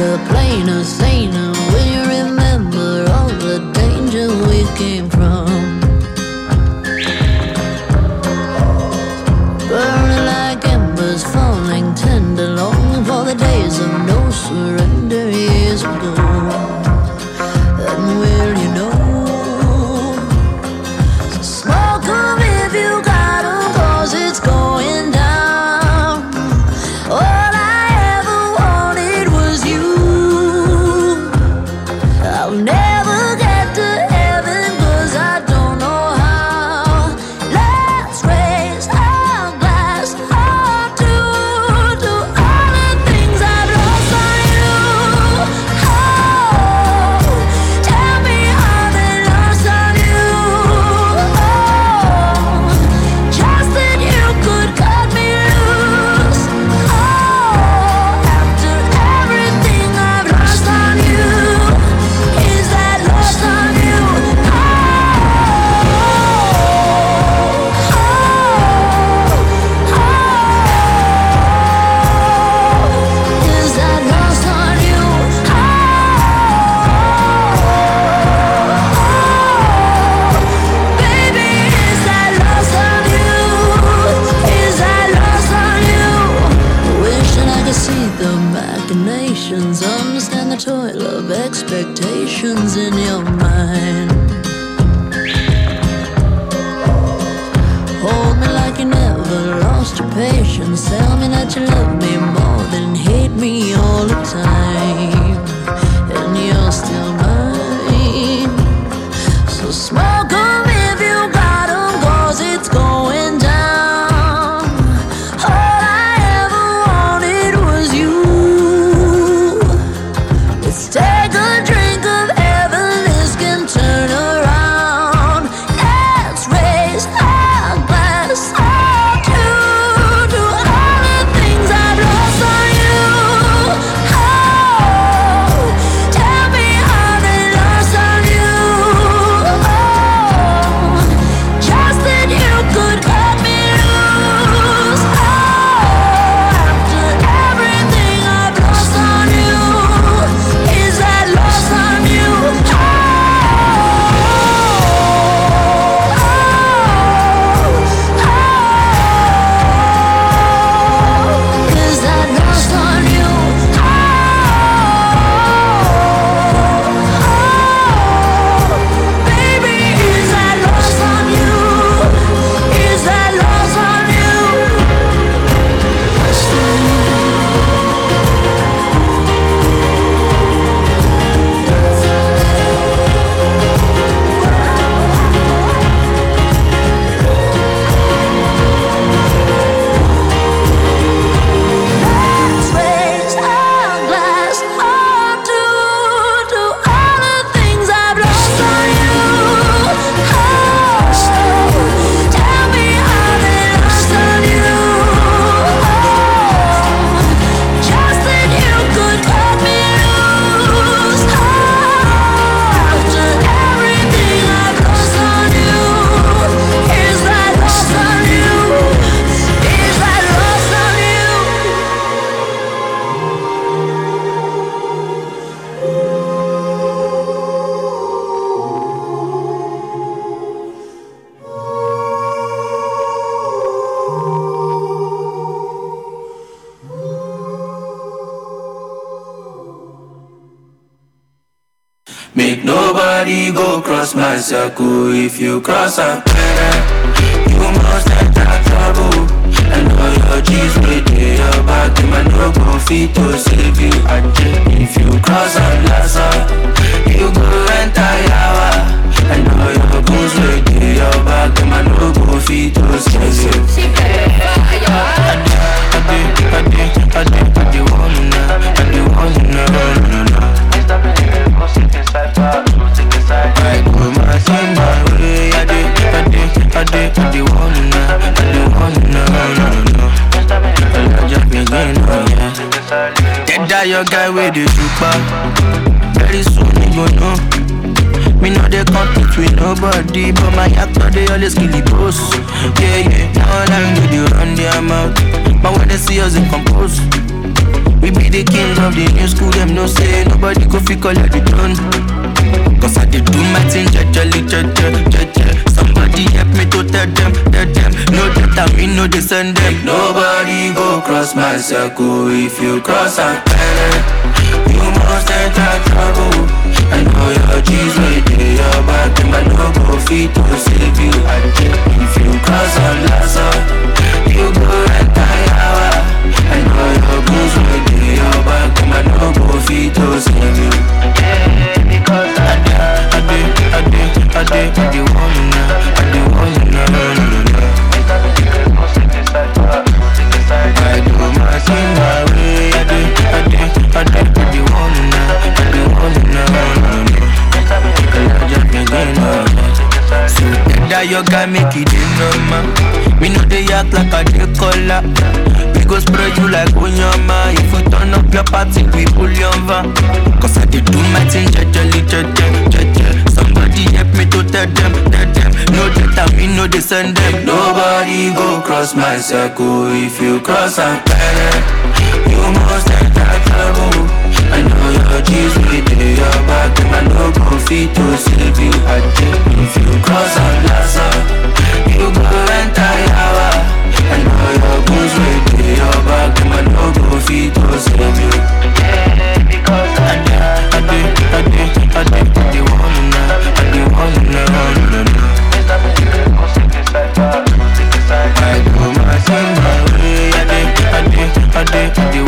a plainer, if you cross a with nobody But my actor they always kill the boss Yeah, yeah, now I'm with you run their mouth But when they see us in compose We be the kings of the new school, them no say nobody go fi collect the throne. Cause I did do my thing, jajali, jaja, jaja. Somebody help me to tell them, tell them. No that I mean, no they send them. Nobody go cross my circle if you cross a constant that trouble I know your G's way your bad Them I no go fit to save you If you cause a lasso You go retire I know your G's way your bad Them I no go fit to save you Because I did, I did, I did, I did, I did, I did, I I did, your guy make it in normal. Me know they act like a day. We go spray you like Onyama. If you turn up your party, we pull your van. Cause I did do my thing, jajali, jaja, jaja. Somebody help me to tell them, tell them. No that mean, no they send them. Nobody go cross my circle if you cross a planet. You must enter trouble apologies We do your back and I no confit to you I just if you cross You go And all your goons we do back and you yeah, I do, I do, I do, I do, know, I do to know, wanna I do my thing my way, I do, I do, I do, I do.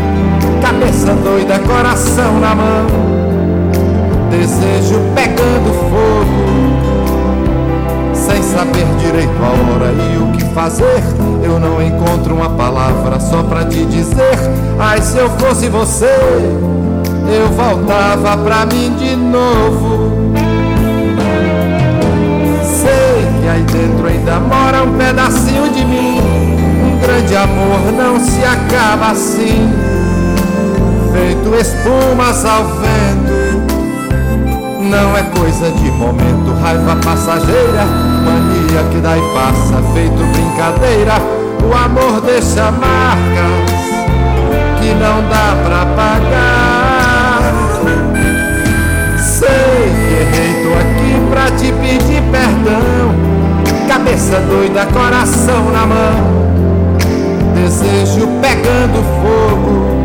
Cabeça doida, coração na mão. Desejo pegando fogo. Sem saber direito a hora e o que fazer. Eu não encontro uma palavra só pra te dizer. Ai, se eu fosse você, eu voltava pra mim de novo. Sei que aí dentro ainda mora um pedacinho de mim. Um grande amor não se acaba assim. Feito espumas ao vento. Não é coisa de momento, raiva passageira, mania que dá e passa, feito brincadeira. O amor deixa marcas que não dá pra pagar. Sei que errei, tô aqui pra te pedir perdão. Cabeça doida, coração na mão. Desejo pegando fogo.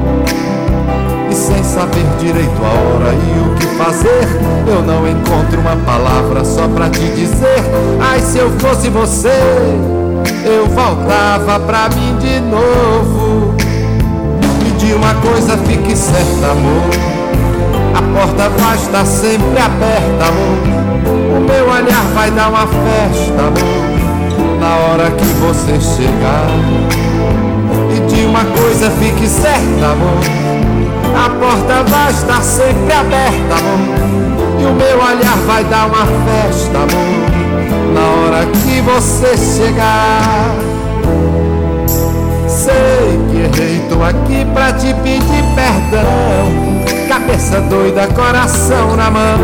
Saber direito a hora e o que fazer, eu não encontro uma palavra só pra te dizer. Ai, se eu fosse você, eu voltava pra mim de novo. E de uma coisa fique certa, amor. A porta vai estar sempre aberta, amor. O meu olhar vai dar uma festa, amor. Na hora que você chegar. E de uma coisa fique certa, amor. A porta vai estar sempre aberta, amor. E o meu olhar vai dar uma festa, amor. Na hora que você chegar. Sei que errei, tô aqui pra te pedir perdão. Cabeça doida, coração na mão.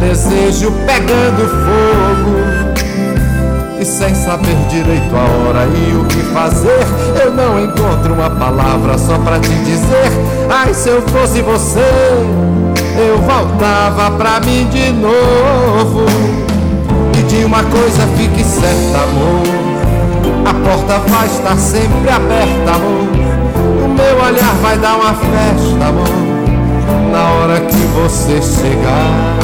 Desejo pegando fogo. E sem saber direito a hora e o que fazer, eu não encontro uma palavra só pra te dizer. Ai, se eu fosse você, eu voltava pra mim de novo. E de uma coisa fique certa, amor. A porta vai estar sempre aberta, amor. O meu olhar vai dar uma festa, amor na hora que você chegar.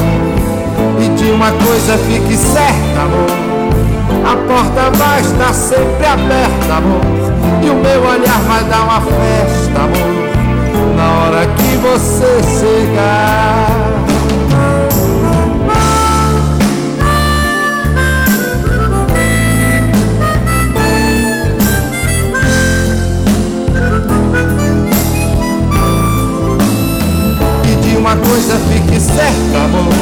E de uma coisa fique certa, amor. A porta vai estar sempre aberta, amor. E o meu olhar vai dar uma festa, amor. Na hora que você chegar. uma coisa fique certa, amor.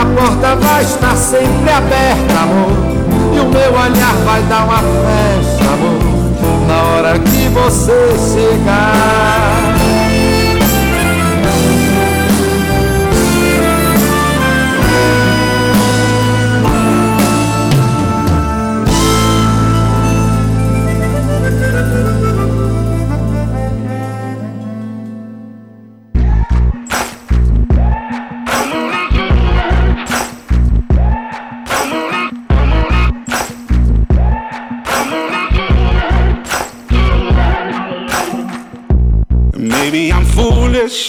A porta vai estar sempre aberta, amor. E o meu olhar vai dar uma festa, amor. Na hora que você chegar.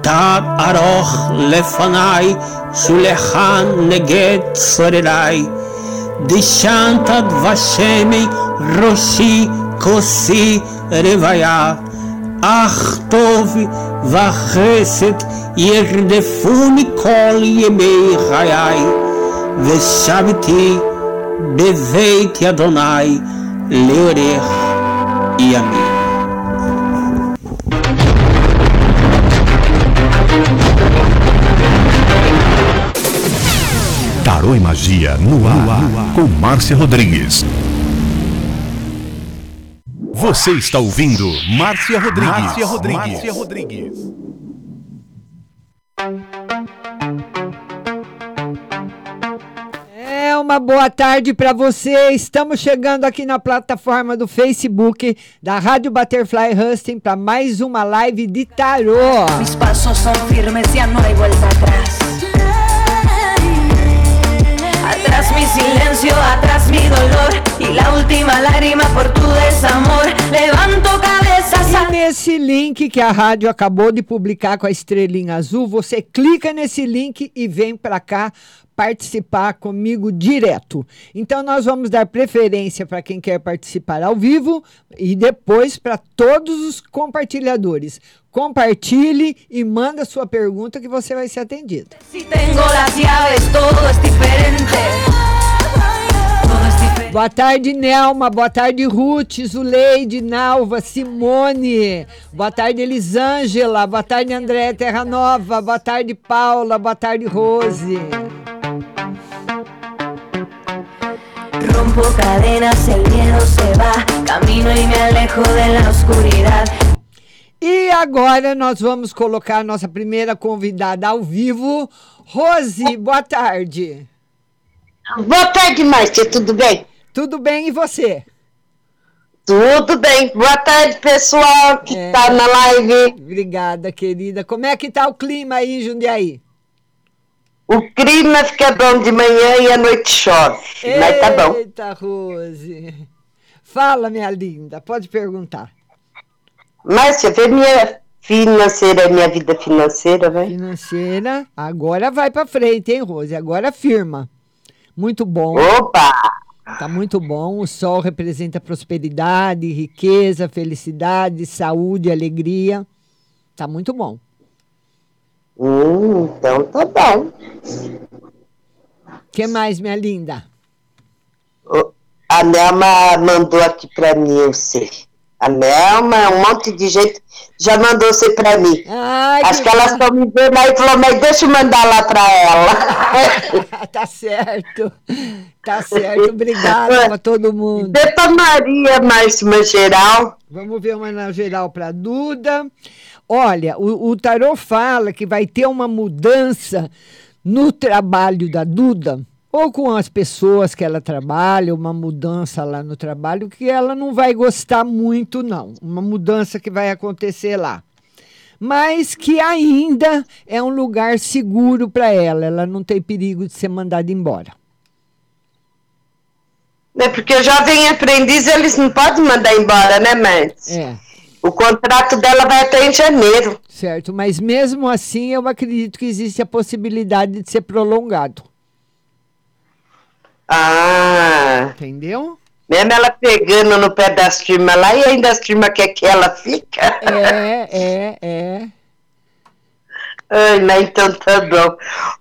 תת ארוך לפניי, שולחן נגד צורריי. דשנת דבשמי ראשי כוסי רוויה. אך טוב וחסד ירדפוני כל ימי חיי, ושבתי בבית אדוני לאורך ימים. Tarô e Magia no ar, com Márcia Rodrigues. Você está ouvindo Márcia Rodrigues. Márcia Rodrigues. Márcia Rodrigues. É uma boa tarde para você. Estamos chegando aqui na plataforma do Facebook da Rádio Butterfly Husting para mais uma live de tarô. Mis pasos son firmes, ya no hay vuelta atrás. Atrás mi silencio, atrás mi dolor y la última lágrima por tu desamor. Levanto E nesse link que a rádio acabou de publicar com a estrelinha azul, você clica nesse link e vem para cá participar comigo direto. Então nós vamos dar preferência para quem quer participar ao vivo e depois para todos os compartilhadores. Compartilhe e manda sua pergunta que você vai ser atendido. Si tengo las llaves, todo es diferente. Boa tarde, Nelma. Boa tarde, Ruth, Zuleide, Nalva, Simone. Boa tarde, Elisângela. Boa tarde, André Terra Nova. Boa tarde, Paula. Boa tarde, Rose. Rompo cadenas, el miedo se va. Camino y me alejo de la oscuridad. E agora nós vamos colocar a nossa primeira convidada ao vivo. Rose, boa tarde. Boa tarde, Márcia, tudo bem? Tudo bem e você? Tudo bem. Boa tarde, pessoal que É. tá na live. Obrigada, querida. Como é que tá o clima aí em Jundiaí? O clima fica bom de manhã e à noite chove. Mas tá bom. Eita, Rose. Fala, minha linda, pode perguntar. Márcia, vê minha financeira, minha vida financeira, vai. Financeira, agora vai pra frente, hein, Rose? Agora firma. Muito bom. Opa! Tá muito bom. O sol representa prosperidade, riqueza, felicidade, saúde, alegria. Tá muito bom. Hum, então tá bom. que mais, minha linda? A Nelma mandou aqui pra mim você. A Nelma, um monte de gente já mandou você pra mim. Ai, Acho que elas estão me vendo aí e falou, mas deixa eu mandar lá pra ela. tá certo. Tá certo. Obrigada pra todo mundo. Dê pra Maria, Márcio, uma geral. Vamos ver uma na geral para Duda. Olha, o, o Tarô fala que vai ter uma mudança no trabalho da Duda, ou com as pessoas que ela trabalha, uma mudança lá no trabalho que ela não vai gostar muito, não. Uma mudança que vai acontecer lá. Mas que ainda é um lugar seguro para ela, ela não tem perigo de ser mandada embora. É porque jovem aprendiz, eles não podem mandar embora, né, Márcio? É. O contrato dela vai até em janeiro. Certo, mas mesmo assim eu acredito que existe a possibilidade de ser prolongado. Ah. Entendeu? Mesmo ela pegando no pé das turmas lá e ainda as turmas quer que ela fica. É, é, é. Ai, mas então tá bom.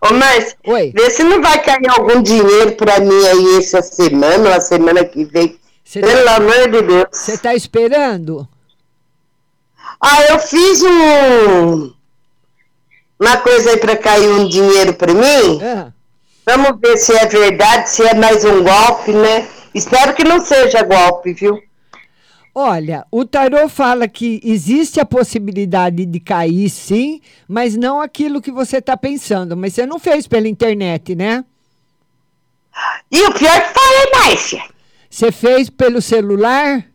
Ô, mas, Oi. vê se não vai cair algum dinheiro pra mim aí essa semana ou a semana que vem. Cê Pelo tá- amor de Deus. Você tá esperando? Ah, eu fiz um. Uma coisa aí pra cair um dinheiro pra mim. Ah. Vamos ver se é verdade, se é mais um golpe, né? Espero que não seja golpe, viu? Olha, o tarô fala que existe a possibilidade de cair, sim, mas não aquilo que você está pensando. Mas você não fez pela internet, né? E o pior que foi, Márcia. Você fez pelo celular?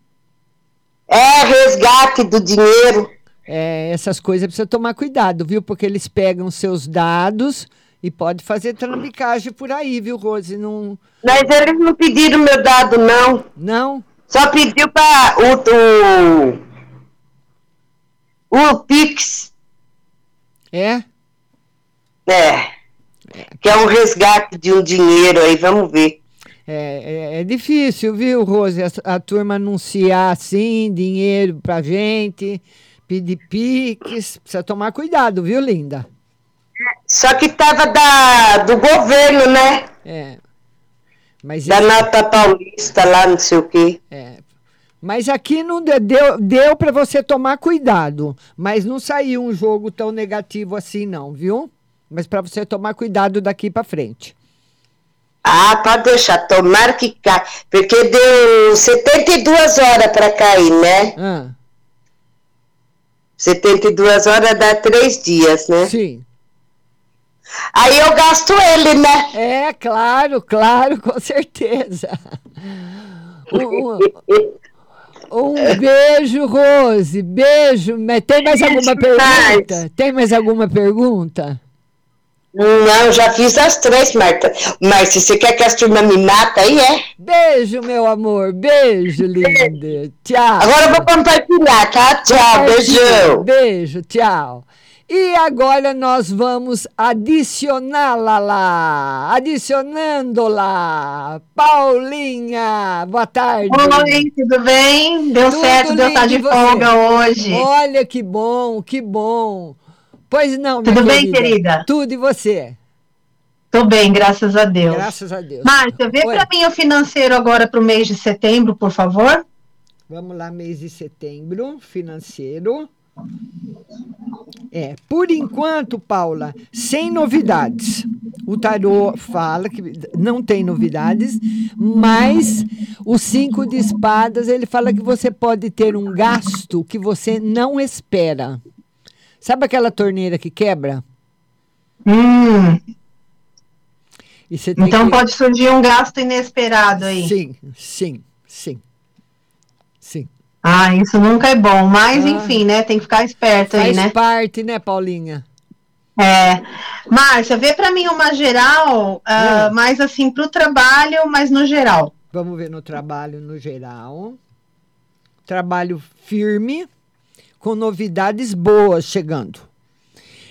É, resgate do dinheiro. É, essas coisas precisa tomar cuidado, viu? Porque eles pegam seus dados e pode fazer trambicagem por aí, viu, Rose? Não. Mas eles não pediram meu dado, não. Não? Só pediu para o, o, o Pix. É? É. Que é um resgate de um dinheiro aí, vamos ver. É, é, é difícil, viu, Rose? A, a turma anunciar assim, dinheiro pra gente, pedir piques. Precisa tomar cuidado, viu, linda? Só que tava da, do governo, né? É. Mas Da esse- nota paulista lá, não sei o quê. É. Mas aqui não de- deu, deu para você tomar cuidado, mas não saiu um jogo tão negativo assim, não, viu? Mas para você tomar cuidado daqui para frente. Ah, pode deixar, tomara que caia. Porque deu 72 horas para cair, né? Ah, 72 horas dá três dias, né? sim. Aí eu gasto ele, né? É, claro, claro, com certeza. Um, um beijo, Rose. Beijo. Tem mais alguma pergunta? Tem mais alguma pergunta? Não, já fiz as três, Marta. Mas se você quer que as turmas me matem, aí é. Beijo, meu amor. Beijo, linda. Tchau. Agora eu vou compartilhar, tá? Tchau, beijão. Beijo, tchau. E agora nós vamos adicioná-la lá. Adicionando-la. Paulinha, boa tarde. Oi, tudo bem? Deu Tudo certo de eu estar de você? folga hoje. Olha que bom, que bom. Pois não, Tudo bem, querida? Tudo e você? Tô bem, graças a Deus. Graças a Deus. Márcia, vê para mim o financeiro agora para o mês de setembro, por favor. Vamos lá, mês de setembro, financeiro. É, por enquanto, Paula, sem novidades. O tarô fala que não tem novidades, mas o cinco de espadas, ele fala que você pode ter um gasto que você não espera. Sabe aquela torneira que quebra? Hum, então que- pode surgir um gasto inesperado aí. Sim, sim, sim. Ah, isso nunca é bom, mas Ah. enfim, né? Tem que ficar esperto aí, Faz né? parte, né, Paulinha? É. Márcia, vê para mim uma geral, Hum. mais assim para o trabalho, mas no geral. Vamos ver no trabalho no geral. Trabalho firme, com novidades boas chegando.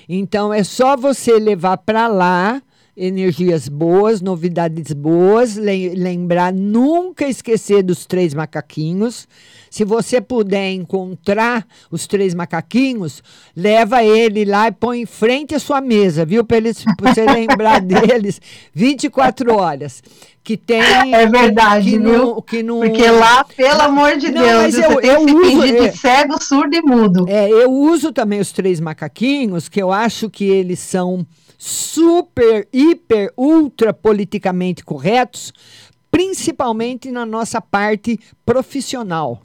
Então é só você levar para lá energias boas, novidades boas. Le- lembrar, nunca esquecer dos três macaquinhos. Se você puder encontrar os três macaquinhos, leva ele lá e põe em frente à sua mesa, viu? Para você lembrar deles 24 horas. Que tem. É verdade, que viu? não- que não- Porque lá, pelo amor de Não, Deus, mas eu- eu uso- fingir é. de cego, surdo e mudo. É, eu uso também os três macaquinhos, que eu acho que eles são super, hiper, ultra politicamente corretos, principalmente na nossa parte profissional,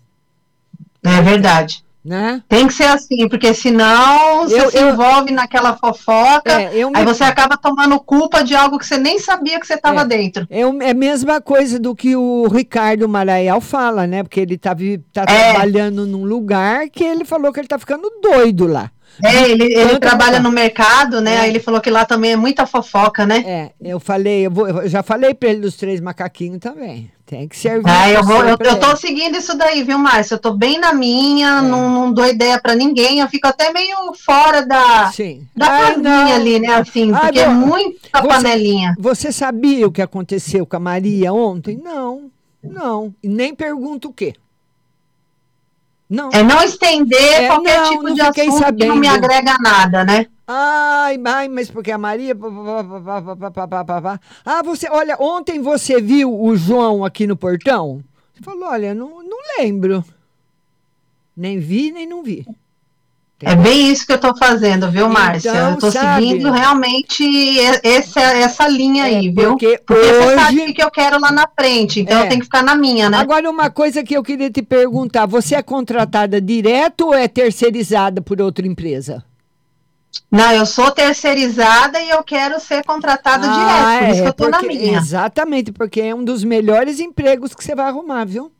É verdade. né? Tem que ser assim, porque senão você Eu- se envolve naquela fofoca, É, eu me- aí você acaba tomando culpa de algo que você nem sabia que você estava dentro. É, é a mesma coisa do que o Ricardo Maraial fala, né? Porque ele tá, vi- tá É. trabalhando num lugar que ele falou que ele tá ficando doido lá. É, ele, ele trabalha no mercado, né? É. Aí ele falou que lá também é muita fofoca, né? É, eu falei, eu, vou- eu já falei pra ele dos três macaquinhos também. Tem que servir. Ah, eu, vou, eu, eu tô seguindo isso daí, viu, Márcio? Eu tô bem na minha, É. não, não dou ideia pra ninguém, eu fico até meio fora da, Sim. da casinha não. ali, né? Assim, Ai, porque é bom, muita você- panelinha. Você sabia o que aconteceu com a Maria ontem? Não, não. E nem pergunto o quê. Não. É não estender é, qualquer não, tipo não de assunto sabendo. que não me agrega nada, né? Ai, ai, mas porque a Maria. Ah, você. Olha, ontem você viu o João aqui no portão? Você falou, olha, não, não lembro. Nem vi, nem não vi. É bem isso que eu tô fazendo, viu, Márcia? Então, eu tô sabe- seguindo realmente e- esse, essa linha aí, viu? É, porque você sabe hoje- o que eu quero lá na frente, então É. eu tenho que ficar na minha, né? Agora, uma coisa que eu queria te perguntar: você é contratada direto ou é terceirizada por outra empresa? Não, eu sou terceirizada e eu quero ser contratada direto, por isso que eu tô na Ah, porque- minha. Exatamente, porque é um dos melhores empregos que você vai arrumar, viu?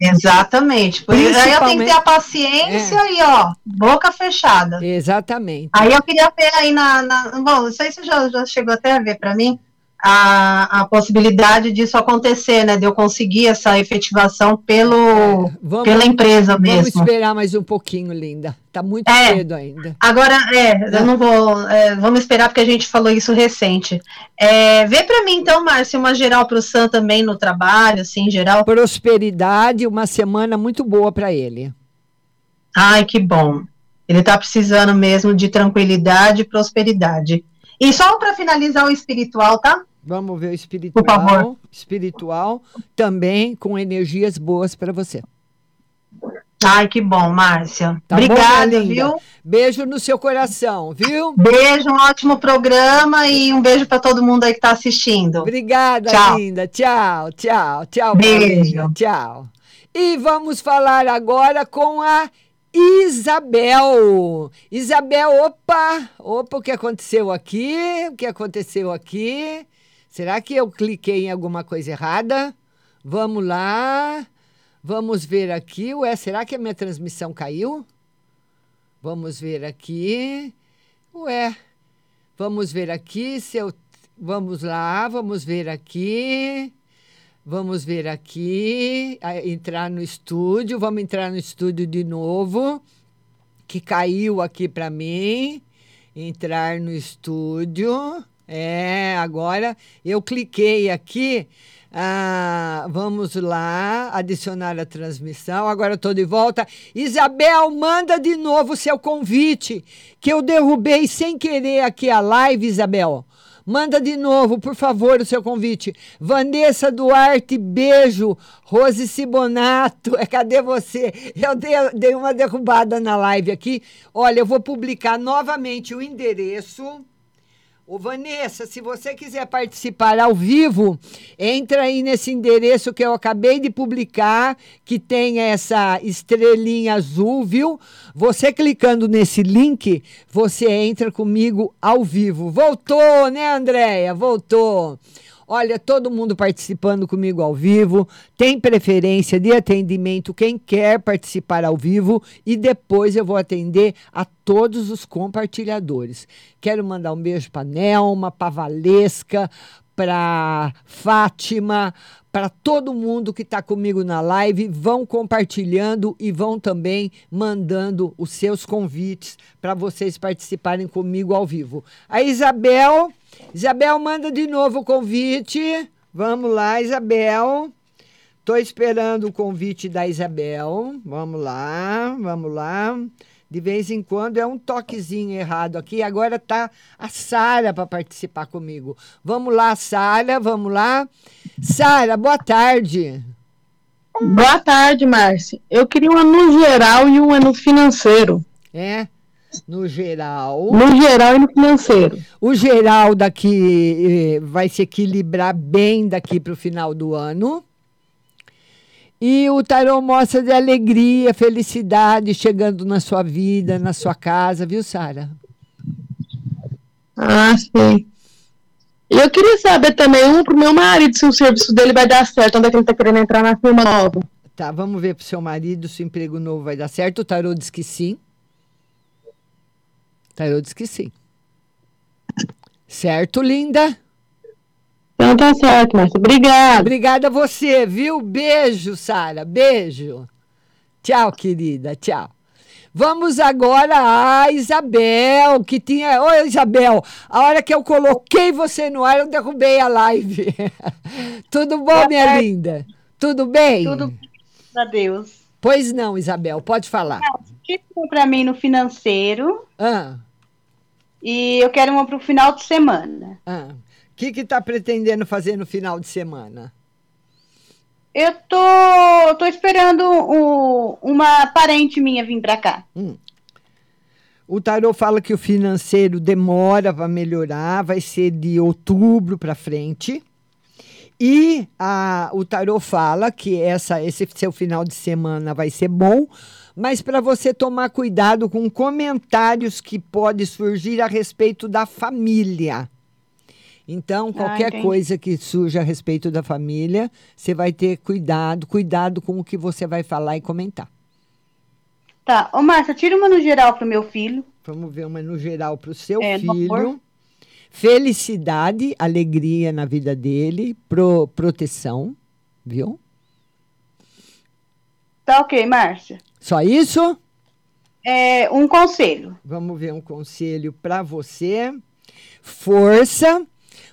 Exatamente. Por isso, aí eu tenho que ter a paciência e, ó, boca fechada. Exatamente. Aí eu queria ver aí na. na- bom, não sei se você já, já chegou até a ver para mim a, a possibilidade disso acontecer, né? De eu conseguir essa efetivação pelo, Vamos- pela empresa Vamos mesmo. esperar mais um pouquinho, linda. Tá muito É. cedo ainda. Agora, é, eu não vou. é, vamos esperar porque a gente falou isso recente. É, vê para mim, então, Márcia, uma geral para o Sam também no trabalho, assim, em geral. Prosperidade, uma semana muito boa para ele. Ai, que bom. Ele está precisando mesmo de tranquilidade e prosperidade. E só para finalizar o espiritual, tá? Vamos ver o espiritual. Espiritual também com energias boas para você. Ai, que bom, Márcia. Tá bom, Obrigada, linda? viu? Beijo no seu coração, viu? Beijo, um ótimo programa e um beijo para todo mundo aí que está assistindo. Obrigada, Tchau. linda. Tchau, tchau, tchau, Beijo. Paulinha. Tchau. E vamos falar agora com a Isabel. Isabel, opa, opa, o que aconteceu aqui? O que aconteceu aqui? Será que eu cliquei em alguma coisa errada? Vamos lá. Vamos ver aqui. Ué, será que a minha transmissão caiu? Vamos ver aqui. Ué, vamos ver aqui se eu. Vamos lá, vamos ver aqui. Vamos ver aqui. ah, Entrar no estúdio. Vamos entrar no estúdio de novo. Que caiu aqui para mim. Entrar no estúdio. É, agora eu cliquei aqui. Ah, vamos lá, adicionar a transmissão. Agora estou de volta. Isabel, manda de novo o seu convite, que eu derrubei sem querer aqui a live, Isabel. Manda de novo, por favor, o seu convite. Vanessa Duarte, beijo. Rose Sibonato, é, cadê você? Eu dei, dei uma derrubada na live aqui. Olha, eu vou publicar novamente o endereço. Ô, Vanessa, se você quiser participar ao vivo, entra aí nesse endereço que eu acabei de publicar, que tem essa estrelinha azul, viu? Você clicando nesse link, você entra comigo ao vivo. Voltou, né, Andréia? Voltou. Olha, todo mundo participando comigo ao vivo. Tem preferência de atendimento quem quer participar ao vivo e depois eu vou atender a todos os compartilhadores. Quero mandar um beijo para Nelma, para Valesca, para Fátima, para todo mundo que está comigo na live. Vão compartilhando e vão também mandando os seus convites para vocês participarem comigo ao vivo. A Isabel, Isabel manda de novo o convite. Vamos lá, Isabel. Estou esperando o convite da Isabel. Vamos lá, vamos lá. De vez em quando é um toquezinho errado aqui. Agora tá a Sara para participar comigo. Vamos lá, Sara, vamos lá. Sara, boa tarde. Boa tarde, Márcia. Eu queria uma no geral e uma no financeiro. É, no geral. No geral e no financeiro. O geral daqui eh, vai se equilibrar bem daqui para o final do ano. E o tarô mostra de alegria, felicidade chegando na sua vida, na sua casa, viu, Sara? Ah, sim. Eu queria saber também, um pro meu marido, se o serviço dele vai dar certo, onde é que ele tá querendo entrar na firma nova. Tá, vamos ver pro seu marido se o emprego novo vai dar certo. O tarô diz que sim. O tarô diz que sim. Certo, linda? Então tá certo, Márcia. Obrigada. Obrigada a você, viu? Beijo, Sara. Beijo. Tchau, querida. Tchau. Vamos agora a Isabel, que tinha. Oi, Isabel. A hora que eu coloquei você no ar, eu derrubei a live. Tudo bom, Boa minha tarde. linda? Tudo bem? Tudo bem, graças a Deus. Pois não, Isabel, pode falar. Que para mim no financeiro Ah, e eu quero uma para o final de semana. ah. O que que tá pretendendo fazer no final de semana? Eu tô, tô esperando o- uma parente minha vir para cá. O tarô fala que o financeiro demora para melhorar, vai ser de outubro para frente. E a, o tarô fala que essa, esse seu final de semana vai ser bom, mas para você tomar cuidado com comentários que podem surgir a respeito da família. Então, qualquer entendi. coisa que surja a respeito da família, você vai ter cuidado, cuidado com o que você vai falar e comentar. Tá, ô Márcia, tira uma no geral pro meu filho. Vamos ver uma no geral para o seu É, filho. Felicidade, alegria na vida dele, pro, proteção, viu? Tá ok, Márcia. Só isso? É, um conselho. Vamos ver um conselho para você. Força.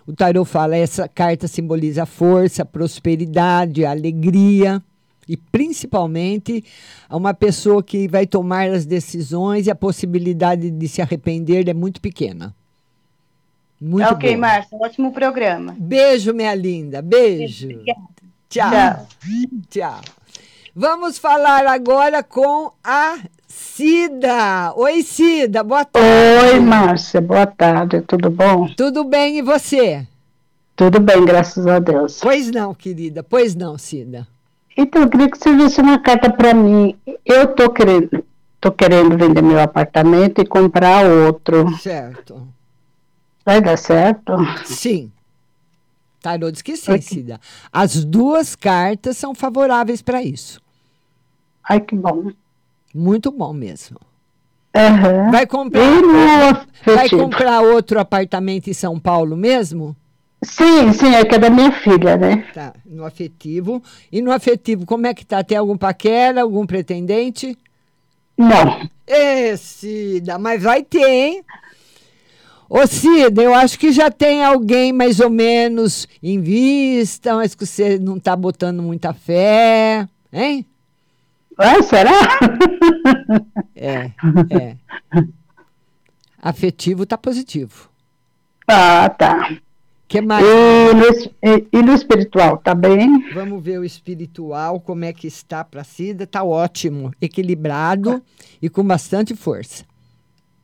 O tarô fala essa carta simboliza força, prosperidade, alegria e principalmente uma pessoa que vai tomar as decisões e a possibilidade de se arrepender é muito pequena. Muito ok, boa. Márcia. Ótimo programa. Beijo, minha linda. Beijo. Tchau. Tchau. Tchau. Vamos falar agora com a Cida. Oi, Cida. Boa tarde. Oi, Márcia. Boa tarde. Tudo bom? Tudo bem e você? Tudo bem, graças a Deus. Pois não, querida. Pois não, Cida. Então, eu queria que você visse uma carta para mim. Eu tô querendo, tô querendo vender meu apartamento e comprar outro. Certo. Vai dar certo? Sim. Tarô diz que sim, Cida. As duas cartas são favoráveis para isso. Ai, que bom. Muito bom mesmo. Aham. Vai comprar, E no vai afetivo? comprar outro apartamento em São Paulo mesmo? Sim, sim, é que é da minha filha, né? Tá, no afetivo. E no afetivo, como é que tá? Tem algum paquera, algum pretendente? Não. Cida, mas vai ter, hein? Ô, Cida, eu acho que já tem alguém mais ou menos em vista, mas que você não tá botando muita fé, hein? Ah, será? É, é. Afetivo tá positivo. Ah, tá. que mais? E no, e- e no espiritual, tá bem? Vamos ver o espiritual, como é que está para Cida. Tá ótimo, equilibrado e com bastante força.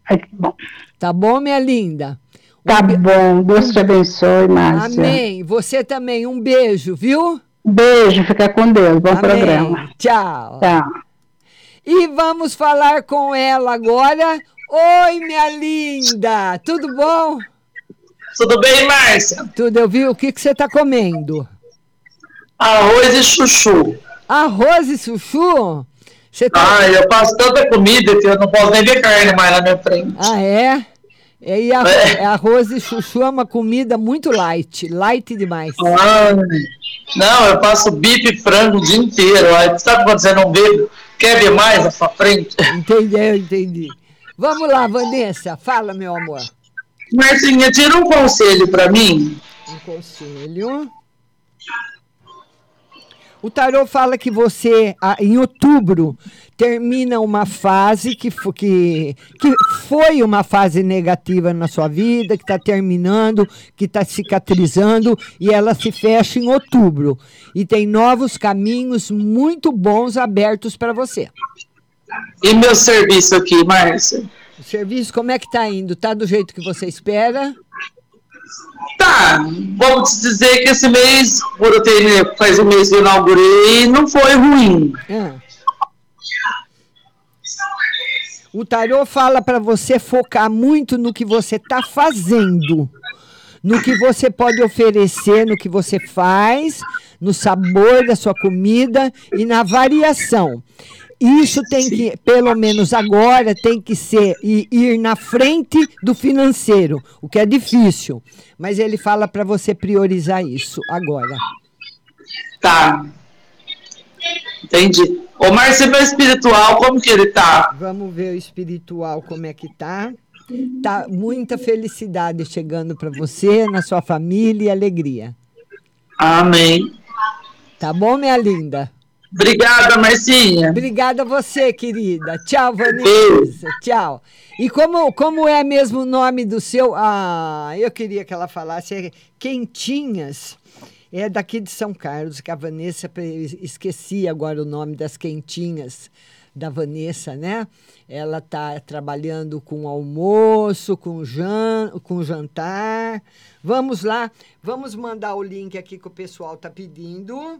Ai, que bom. Tá bom, minha linda? Tá bom, Deus te abençoe, Márcia. Amém. Você também, um beijo, viu? Beijo, fica com Deus. Bom Amém. programa. Tchau. Tchau. E vamos falar com ela agora. Oi, minha linda. Tudo bom? Tudo bem, Márcia? Tudo, eu vi. O que, que você está comendo? Arroz e chuchu. Arroz e chuchu? Você tá... Ai, eu faço tanta comida que eu não posso nem ver carne mais na minha frente. Ah, é? É, E arro- é arroz e chuchu é uma comida muito light, light demais. Ai, não, eu passo bife e frango o dia inteiro. Aí, sabe quando você não vê, quer ver mais na sua frente? Entendeu? Entendi. Vamos lá, Vanessa, fala, meu amor. Marcinha, tira um conselho pra mim. Um conselho. O tarô fala que você, em outubro, termina uma fase que, que, que foi uma fase negativa na sua vida, que está terminando, que está cicatrizando, e ela se fecha em outubro. E tem novos caminhos muito bons abertos para você. E meu serviço aqui, Márcia? O serviço, como é que está indo? Está do jeito que você espera? Tá, vamos dizer que esse mês, por eu ter, faz um mês que eu inaugurei, não foi ruim. Ah. O tarô fala para você focar muito no que você está fazendo, no que você pode oferecer, no que você faz, no sabor da sua comida e na variação. Isso tem que, pelo menos agora, tem que ser e ir na frente do financeiro, o que é difícil. Mas ele fala para você priorizar isso agora. Tá. Entendi. Ô, Márcio, meu espiritual, como que ele tá? Vamos ver o espiritual como é que tá. Tá muita felicidade chegando para você, na sua família e alegria. Amém. Tá bom, minha linda? Obrigada, Marcinha. Obrigada a você, querida. Tchau, Vanessa. Tchau. E como, como é mesmo o nome do seu. Ah, eu queria que ela falasse. É Quentinhas. É daqui de São Carlos, que a Vanessa. Esqueci agora o nome das quentinhas da Vanessa, né? Ela está trabalhando com almoço, com, jan, com jantar. Vamos lá, vamos mandar o link aqui que o pessoal está pedindo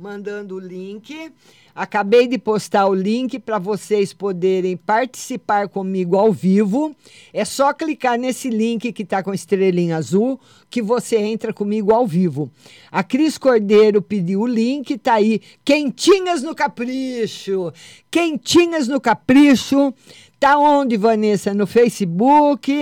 mandando o link. Acabei de postar o link para vocês poderem participar comigo ao vivo. É só clicar nesse link que está com estrelinha azul que você entra comigo ao vivo. A Cris Cordeiro pediu o link, tá aí. Quentinhas no Capricho. Quentinhas no Capricho. Tá onde, Vanessa? No Facebook?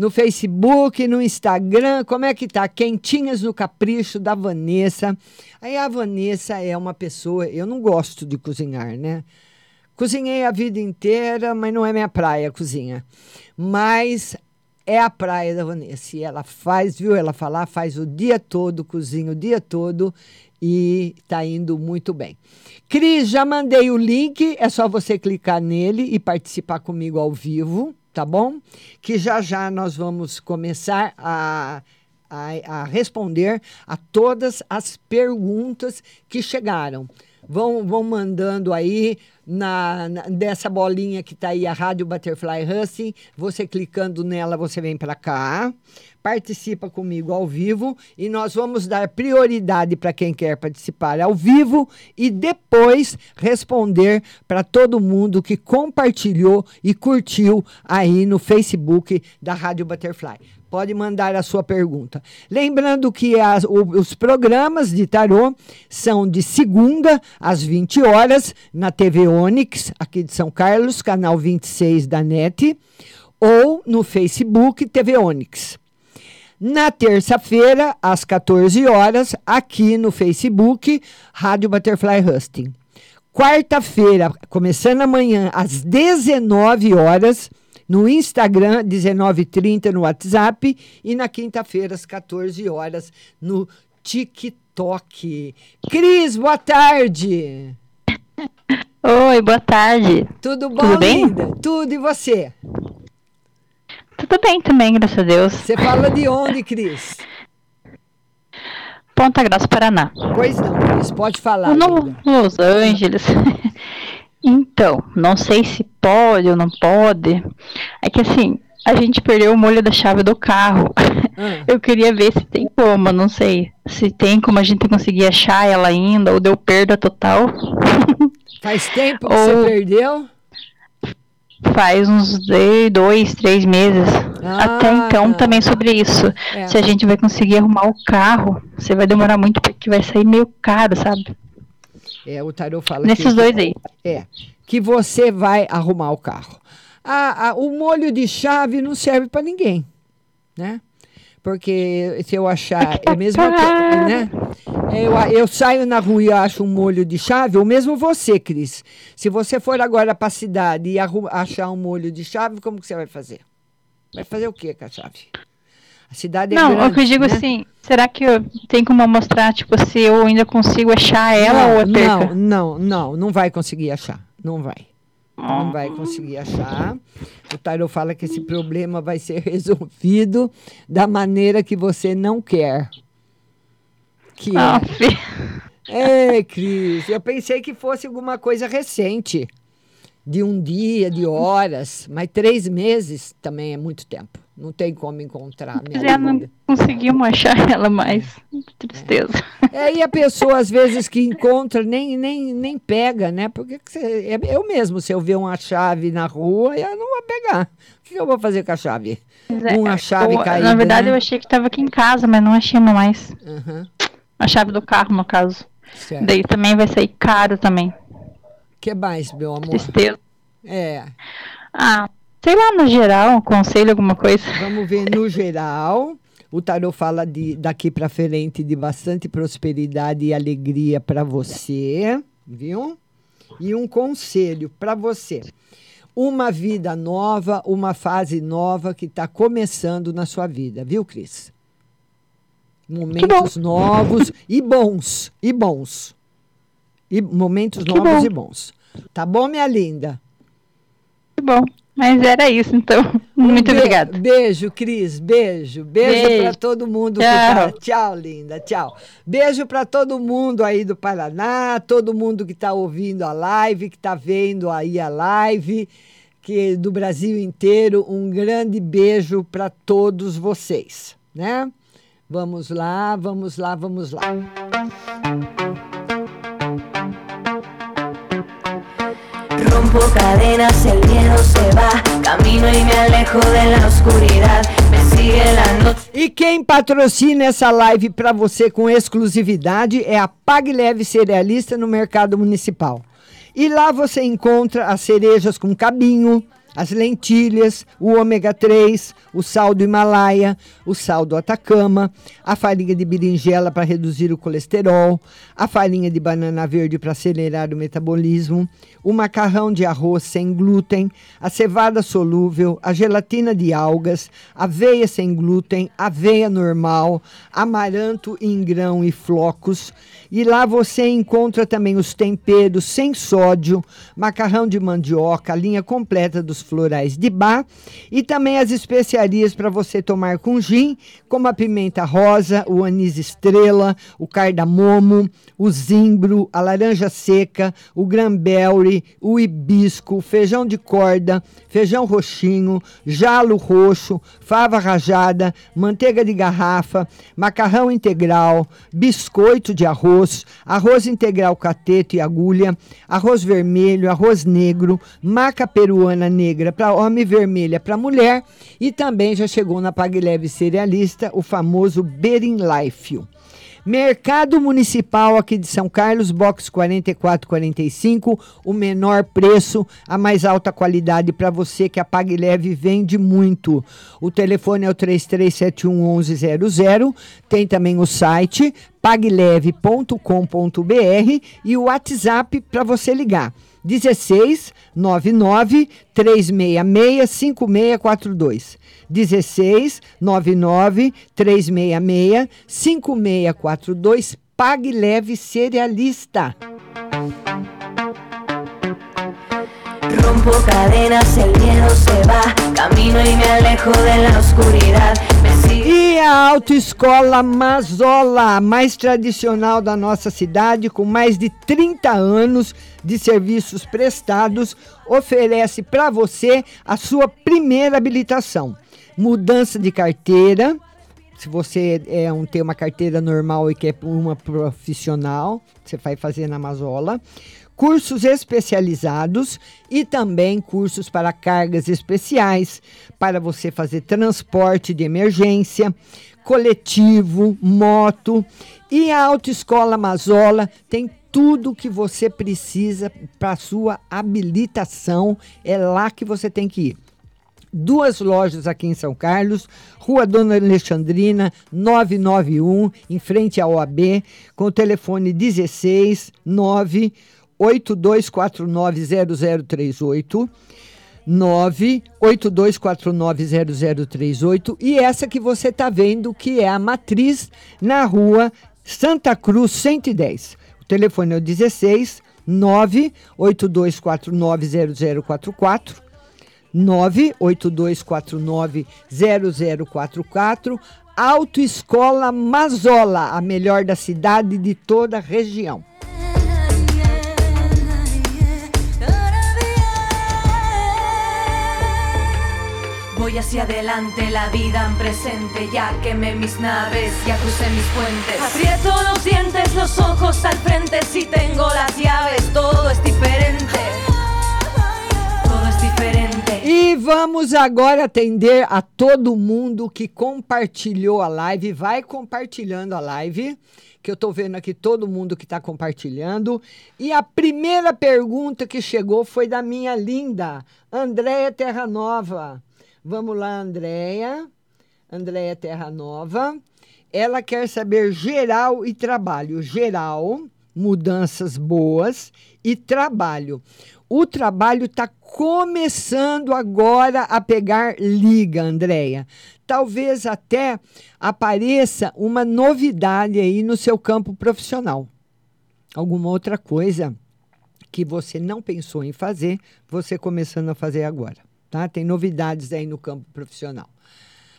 No Facebook, no Instagram, como é que tá? Quentinhas no Capricho da Vanessa. Aí a Vanessa é uma pessoa, eu não gosto de cozinhar, né? Cozinhei a vida inteira, mas não é minha praia a cozinha. Mas é a praia da Vanessa. E ela faz, viu ela falar, faz o dia todo, cozinha o dia todo e tá indo muito bem. Cris, já mandei o link, é só você clicar nele e participar comigo ao vivo, tá bom? Que já já nós vamos começar a, a, a responder a todas as perguntas que chegaram. Vão, vão mandando aí na, na- dessa bolinha que está aí, a Rádio Butterfly Husting. Você clicando nela, você vem para cá, participa comigo ao vivo e nós vamos dar prioridade para quem quer participar ao vivo e depois responder para todo mundo que compartilhou e curtiu aí no Facebook da Rádio Butterfly. Pode mandar a sua pergunta. Lembrando que as- os programas de tarô são de segunda às 20 horas na TV Onix, aqui de São Carlos, canal 26 da NET, ou no Facebook TV Onix. Na terça-feira, às 14 horas, aqui no Facebook, Rádio Butterfly Husting. Quarta-feira, começando amanhã, às 19 horas, no Instagram, 19h30 no WhatsApp, e na quinta-feira, às 14 horas, no TikTok. Cris, boa tarde. Oi, boa tarde. Tudo bom, Tudo bem? linda? Tudo, e você? Tudo bem também, graças a Deus. Você fala de onde, Cris? Ponta Grossa, Paraná. Pois não, Cris, pode falar. No. Los Angeles. então, não sei se pode ou não pode. É que assim, a gente perdeu o molho da chave do carro. Eu queria ver se tem como, não sei. Se tem como a gente conseguir achar ela ainda, ou deu perda total. Faz tempo que você perdeu? Faz uns dois, três meses. Até então, também sobre isso. É. Se a gente vai conseguir arrumar o carro, você vai demorar muito porque vai sair meio caro, sabe? É, o tarô fala Nesses que, dois aí. É, que você vai arrumar o carro. A, a, o molho de chave não serve para ninguém, né? Porque se eu achar, é mesmo né? Eu, eu saio na rua e acho um molho de chave, ou mesmo você, Cris. Se você for agora para a cidade e achar um molho de chave, como que você vai fazer? Vai fazer o quê com a chave? A cidade é Não, grande, o que eu digo né? assim, será que eu tenho como mostrar, tipo, se eu ainda consigo achar ela não, ou a perca? Não, não, não, não vai conseguir achar. Não vai. Não vai conseguir achar. O Tarot fala que esse problema vai ser resolvido da maneira que você não quer. Que Ah, é. É, Cris, eu pensei que fosse alguma coisa recente. De um dia, de horas, mas três meses também é muito tempo. Não tem como encontrar. minha Já não conseguimos achar ela mais. Tristeza. É, e a pessoa, às vezes, que encontra, nem, nem, nem pega, né? Porque que você- é- eu mesmo, se eu ver uma chave na rua, eu não vou pegar. O que eu vou fazer com a chave? Uma chave Eu- caída. Na verdade, né? eu achei que estava aqui em casa, mas não achamos mais. Uhum. A chave do carro, no caso. Certo. Daí também vai sair caro também. que mais, meu amor? Tristeza. É. Ah, sei lá, no geral, um conselho, alguma coisa. Vamos ver no geral. O tarot fala de daqui para frente de bastante prosperidade e alegria para você, viu? E um conselho para você. Uma vida nova, uma fase nova que está começando na sua vida, viu, Cris? Momentos novos e bons, e bons. E momentos Que novos bom. e bons. Tá bom, minha linda? Que bom. Mas era isso, então. Muito Um be- obrigada. Beijo, Cris. Beijo. Beijo, Beijo. para todo mundo. Tchau. Tá... Tchau, linda. Tchau. Beijo para todo mundo aí do Paraná, todo mundo que está ouvindo a live, que está vendo aí a live, que do Brasil inteiro. Um grande beijo para todos vocês, né? Vamos lá, vamos lá, vamos lá. Rompo cadenas, el miedo se va. Camino y me alejo de la oscuridad. E quem patrocina essa live para você com exclusividade é a Pag Leve Cerealista no Mercado Municipal. E lá você encontra as cerejas com cabinho, as lentilhas, o ômega 3, o sal do Himalaia, o sal do Atacama, a farinha de berinjela para reduzir o colesterol, a farinha de banana verde para acelerar o metabolismo, o macarrão de arroz sem glúten, a cevada solúvel, a gelatina de algas, aveia sem glúten, aveia normal, amaranto em grão e flocos. E lá você encontra também os temperos sem sódio, macarrão de mandioca, a linha completa dos florais de bar e também as especiarias para você tomar com gin, como a pimenta rosa, o anis estrela, o cardamomo, o zimbro, a laranja seca, o granberry, o hibisco, feijão de corda, feijão roxinho, jalo roxo, fava rajada, manteiga de garrafa, macarrão integral, biscoito de arroz, arroz integral cateto e agulha, arroz vermelho, arroz negro, maca peruana negra para homem vermelha para mulher e também já chegou na Pag Leve Cerealista o famoso Berinlife. Mercado Municipal aqui de São Carlos, box 4445, o menor preço, a mais alta qualidade para você que a Leve vende muito. O telefone é o 3371 1100, tem também o site pagleve.com.br e o WhatsApp para você ligar. 16 99 366 5642. 16 99 366 5642. Pague Leve Cerealista. Rompo cadenas, el miedo se va. Camino y me alejo de la oscuridad. E a Autoescola Mazola, mais tradicional da nossa cidade, com mais de 30 anos de serviços prestados, oferece para você a sua primeira habilitação. Mudança de carteira, se você é um, tem uma carteira normal e quer uma profissional, você vai fazer na Mazola. Cursos especializados e também cursos para cargas especiais, para você fazer transporte de emergência, coletivo, moto. E a Autoescola Mazola tem tudo que você precisa para sua habilitação. É lá que você tem que ir. Duas lojas aqui em São Carlos, Rua Dona Alexandrina, 991, em frente à OAB, com o telefone 16 9 82490038. 982490038 e essa que você está vendo que é a matriz na rua Santa Cruz 110. O telefone é o 16 982490044 982490044 Autoescola Mazola, a melhor da cidade de toda a região. Voy hacia adelante, la vida en presente. Ya quemé mis naves, ya crucé mis puentes. Aprieto los dientes, los ojos al frente. Si tengo las llaves, todo es diferente. E vamos agora atender a todo mundo que compartilhou a live. Vai compartilhando a live, que eu tô vendo aqui todo mundo que está compartilhando. E a primeira pergunta que chegou foi da minha linda Andréia Terra Nova. Vamos lá, Andréia. Andréia Terra Nova. Ela quer saber geral e trabalho. Geral, mudanças boas e trabalho. O trabalho está começando agora a pegar liga, Andréia. Talvez até apareça uma novidade aí no seu campo profissional. Alguma outra coisa que você não pensou em fazer, você começando a fazer agora. Tá? Tem novidades aí no campo profissional.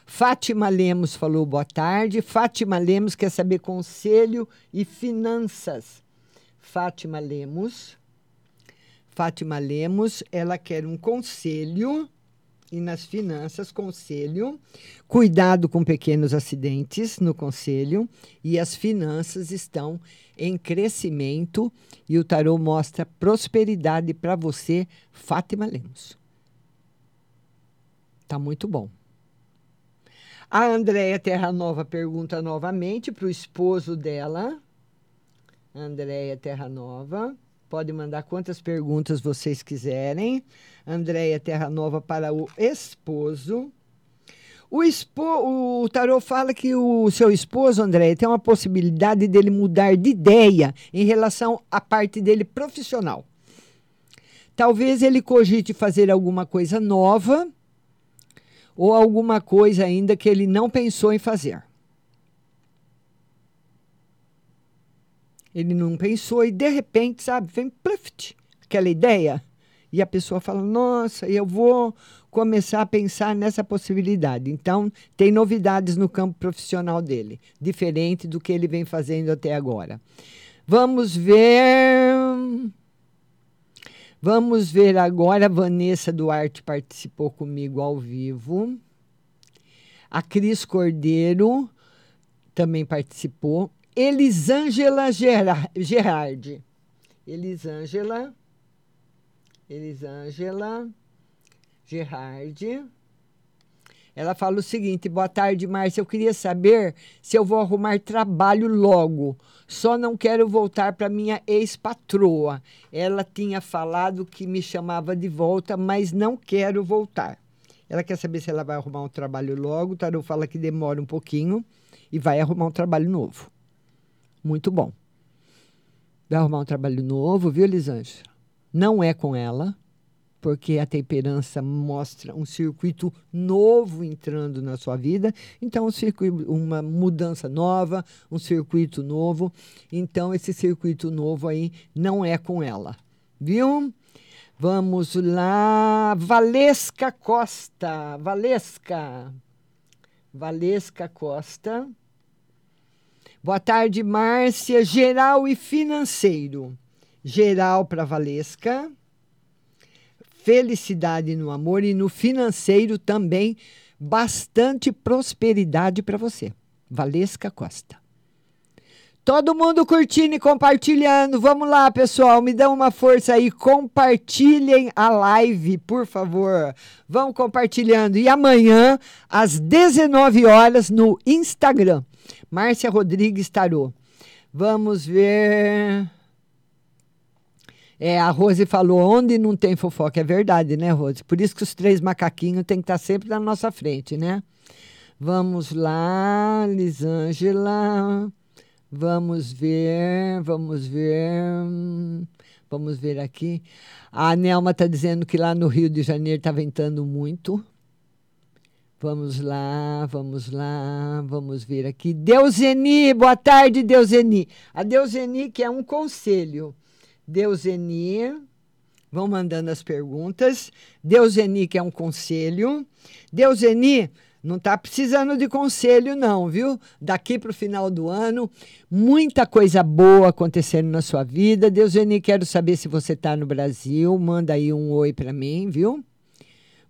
Fátima Lemos falou boa tarde. Fátima Lemos quer saber conselho e finanças. Fátima Lemos. Fátima Lemos, ela quer um conselho e nas finanças, conselho, cuidado com pequenos acidentes no conselho e as finanças estão em crescimento e o tarô mostra prosperidade para você, Fátima Lemos. Tá muito bom. A Andréia Terra Nova pergunta novamente para o esposo dela. Andréia Terra Nova. Pode mandar quantas perguntas vocês quiserem. Andréia Terra Nova para o esposo. O, expo, o tarô fala que o seu esposo, Andréia, tem uma possibilidade dele mudar de ideia em relação à parte dele profissional. Talvez ele cogite fazer alguma coisa nova ou alguma coisa ainda que ele não pensou em fazer. Ele não pensou e de repente, sabe, vem pluft, aquela ideia. E a pessoa fala: Nossa, eu vou começar a pensar nessa possibilidade. Então, tem novidades no campo profissional dele, diferente do que ele vem fazendo até agora. Vamos ver. Vamos ver agora. Vanessa Duarte participou comigo ao vivo. A Cris Cordeiro também participou. Elisângela Gerardi. Elisângela. Elisângela Gerardi. Ela fala o seguinte: boa tarde, Márcia. Eu queria saber se eu vou arrumar trabalho logo. Só não quero voltar para minha ex-patroa. Ela tinha falado que me chamava de volta, mas não quero voltar. Ela quer saber se ela vai arrumar um trabalho logo. O Tarô fala que demora um pouquinho e vai arrumar um trabalho novo. Muito bom. Vai arrumar um trabalho novo, viu, Elisângela? Não é com ela, porque a temperança mostra um circuito novo entrando na sua vida. Então, um circuito, uma mudança nova, um circuito novo. Então, esse circuito novo aí não é com ela, viu? Vamos lá, Valesca Costa. Valesca. Valesca Costa. Boa tarde, Márcia. Geral e financeiro. Geral para Valesca felicidade no amor e no financeiro também bastante prosperidade para você. Valesca Costa. Todo mundo curtindo e compartilhando. Vamos lá, pessoal, me dão uma força aí, compartilhem a live, por favor. Vão compartilhando. E amanhã, às 19 horas, no Instagram, Márcia Rodrigues Tarô. Vamos ver. É, a Rose falou, onde não tem fofoca, é verdade, né, Rose? Por isso que os três macaquinhos têm que estar sempre na nossa frente, né? Vamos lá, Lisângela. Vamos ver, vamos ver. Vamos ver aqui. A Nelma está dizendo que lá no Rio de Janeiro está ventando muito. Vamos lá, vamos lá, vamos ver aqui. Deuseni, boa tarde, Deuseni. A Deuseni, que é um conselho. Deuseni, vão mandando as perguntas. Deuseni, que é um conselho. Deuseni, não está precisando de conselho, não, viu? Daqui para o final do ano, muita coisa boa acontecendo na sua vida. Deuseni, quero saber se você está no Brasil. Manda aí um oi para mim, viu?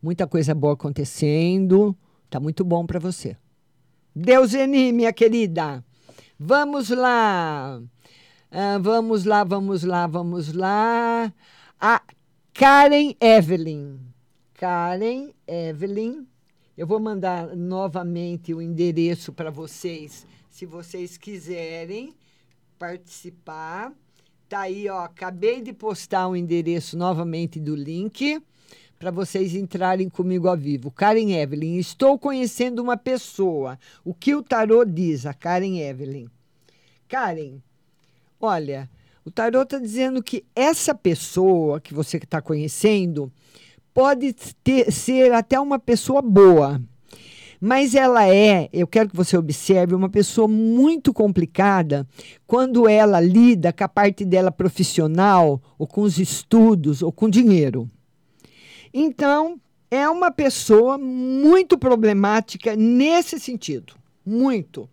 Muita coisa boa acontecendo. Tá muito bom para você. Deuseni, minha querida. Vamos lá. Ah, vamos lá, vamos lá, vamos lá. A Karen Evelyn. Karen Evelyn. Eu vou mandar novamente o endereço para vocês, se vocês quiserem participar. Tá aí, ó. Acabei de postar o endereço novamente do link para vocês entrarem comigo ao vivo. Karen Evelyn, estou conhecendo uma pessoa. O que o tarô diz, a Karen Evelyn? Karen, olha, o tarô está dizendo que essa pessoa que você está conhecendo pode ter, ser até uma pessoa boa. Mas ela é, eu quero que você observe, uma pessoa muito complicada quando ela lida com a parte dela profissional, ou com os estudos, ou com dinheiro. Então, é uma pessoa muito problemática nesse sentido. Muito.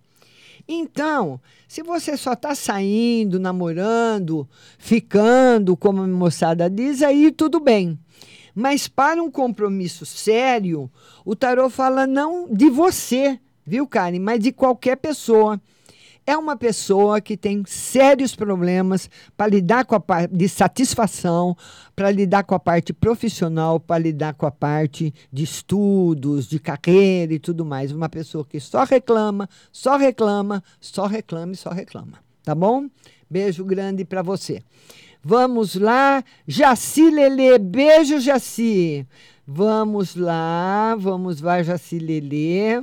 Então, se você só está saindo, namorando, ficando, como a moçada diz, aí tudo bem. Mas para um compromisso sério, o tarô fala não de você, viu, Karen, mas de qualquer pessoa. É uma pessoa que tem sérios problemas para lidar com a parte de satisfação, para lidar com a parte profissional, para lidar com a parte de estudos, de carreira e tudo mais. Uma pessoa que só reclama, só reclama, só reclama e só reclama. Tá bom? Beijo grande para você. Vamos lá, Jaci Lelê, beijo Jaci. Vamos lá, vamos lá, Jaci Lelê.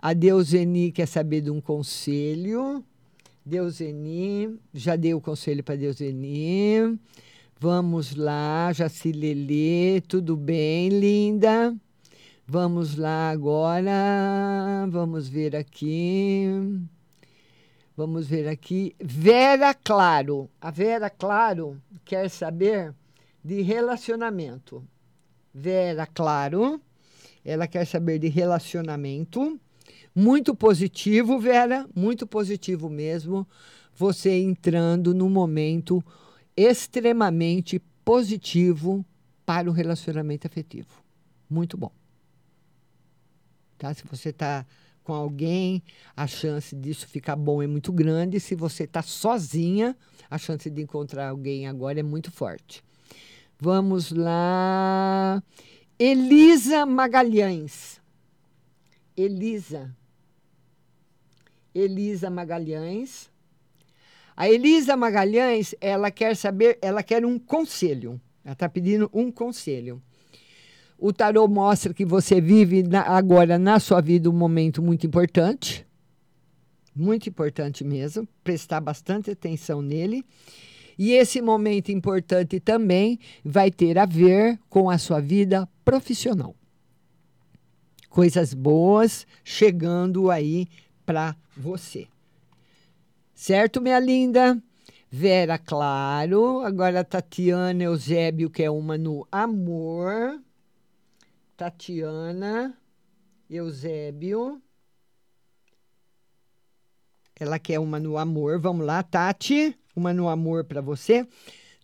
A Deuseni quer saber de um conselho. Deuseni, já dei o conselho para Deuseni. Vamos lá, Jaci Lelê, tudo bem, linda? Vamos lá agora, vamos ver aqui. Vamos ver aqui. Vera Claro. A Vera Claro quer saber de relacionamento. Vera Claro. Ela quer saber de relacionamento. Muito positivo, Vera. Muito positivo mesmo. Você entrando num momento extremamente positivo para o relacionamento afetivo. Muito bom. Tá? Se você está com alguém, a chance disso ficar bom é muito grande. Se você está sozinha, a chance de encontrar alguém agora é muito forte. Vamos lá. Elisa Magalhães. Elisa. Elisa Magalhães. A Elisa Magalhães, ela quer saber, ela quer um conselho. Ela está pedindo um conselho. O tarô mostra que você vive na, agora na sua vida um momento muito importante, muito importante mesmo, prestar bastante atenção nele. E esse momento importante também vai ter a ver com a sua vida profissional. Coisas boas chegando aí para você. Certo, minha linda? Vera, claro. Agora Tatiana Eusébio, que é uma no amor. Tatiana Eusébio. Ela quer uma no amor. Vamos lá, Tati. Uma no amor para você.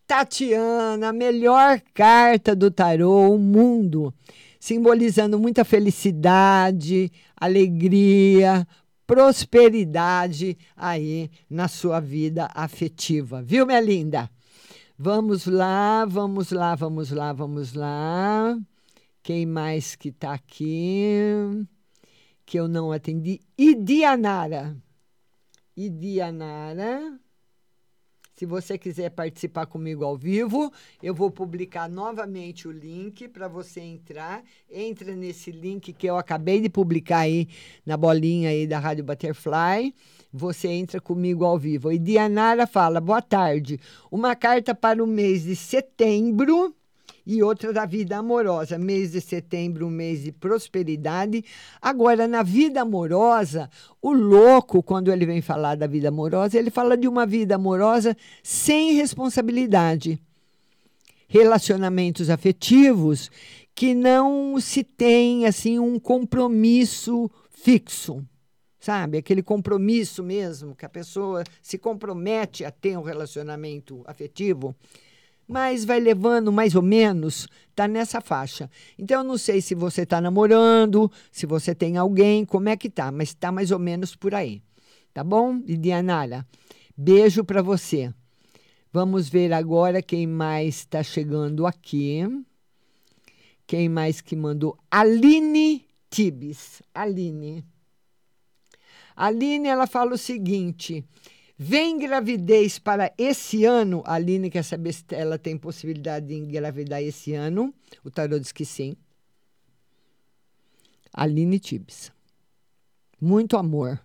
Tatiana, melhor carta do tarô, o mundo, simbolizando muita felicidade, alegria, prosperidade aí na sua vida afetiva. Viu, minha linda? Vamos lá, vamos lá, vamos lá, vamos lá. Quem mais que está aqui? Que eu não atendi. Idianara. Idianara. Se você quiser participar comigo ao vivo, eu vou publicar novamente o link para você entrar. Entra nesse link que eu acabei de publicar aí na bolinha aí da Rádio Butterfly. Você entra comigo ao vivo. E Dianara fala: boa tarde. Uma carta para o mês de setembro e outra da vida amorosa. Mês de setembro, um mês de prosperidade. Agora, na vida amorosa, o louco, quando ele vem falar da vida amorosa, ele fala de uma vida amorosa sem responsabilidade. Relacionamentos afetivos que não se tem assim um compromisso fixo. Sabe, aquele compromisso mesmo, que a pessoa se compromete a ter um relacionamento afetivo mas vai levando mais ou menos, tá nessa faixa. Então eu não sei se você está namorando, se você tem alguém, como é que tá, mas está mais ou menos por aí. Tá bom? Lidianara, beijo para você. Vamos ver agora quem mais está chegando aqui. Quem mais que mandou? Aline Tibes. Aline. Aline, ela fala o seguinte: Vem gravidez para esse ano. A Aline quer saber se ela tem possibilidade de engravidar esse ano. O tarô diz que sim. Aline Tibes. Muito amor.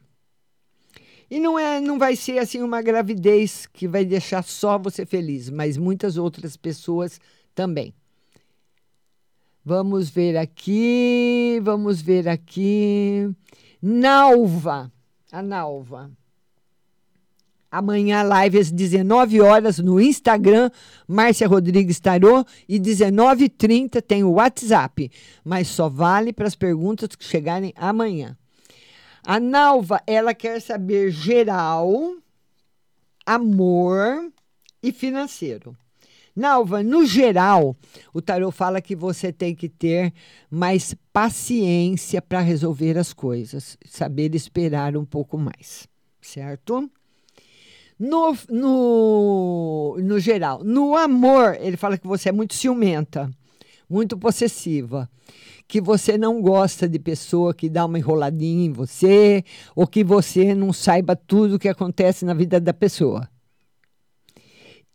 E não é, não vai ser assim uma gravidez que vai deixar só você feliz, mas muitas outras pessoas também. Vamos ver aqui, vamos ver aqui. Nalva, a Nalva. Amanhã, live às 19 horas no Instagram, Márcia Rodrigues Tarô, e 19h30 tem o WhatsApp, mas só vale para as perguntas que chegarem amanhã. A Nalva, ela quer saber geral, amor e financeiro. Nalva, no geral, o tarô fala que você tem que ter mais paciência para resolver as coisas, saber esperar um pouco mais, certo? No, no, no geral. No amor, ele fala que você é muito ciumenta, muito possessiva, que você não gosta de pessoa que dá uma enroladinha em você, ou que você não saiba tudo o que acontece na vida da pessoa.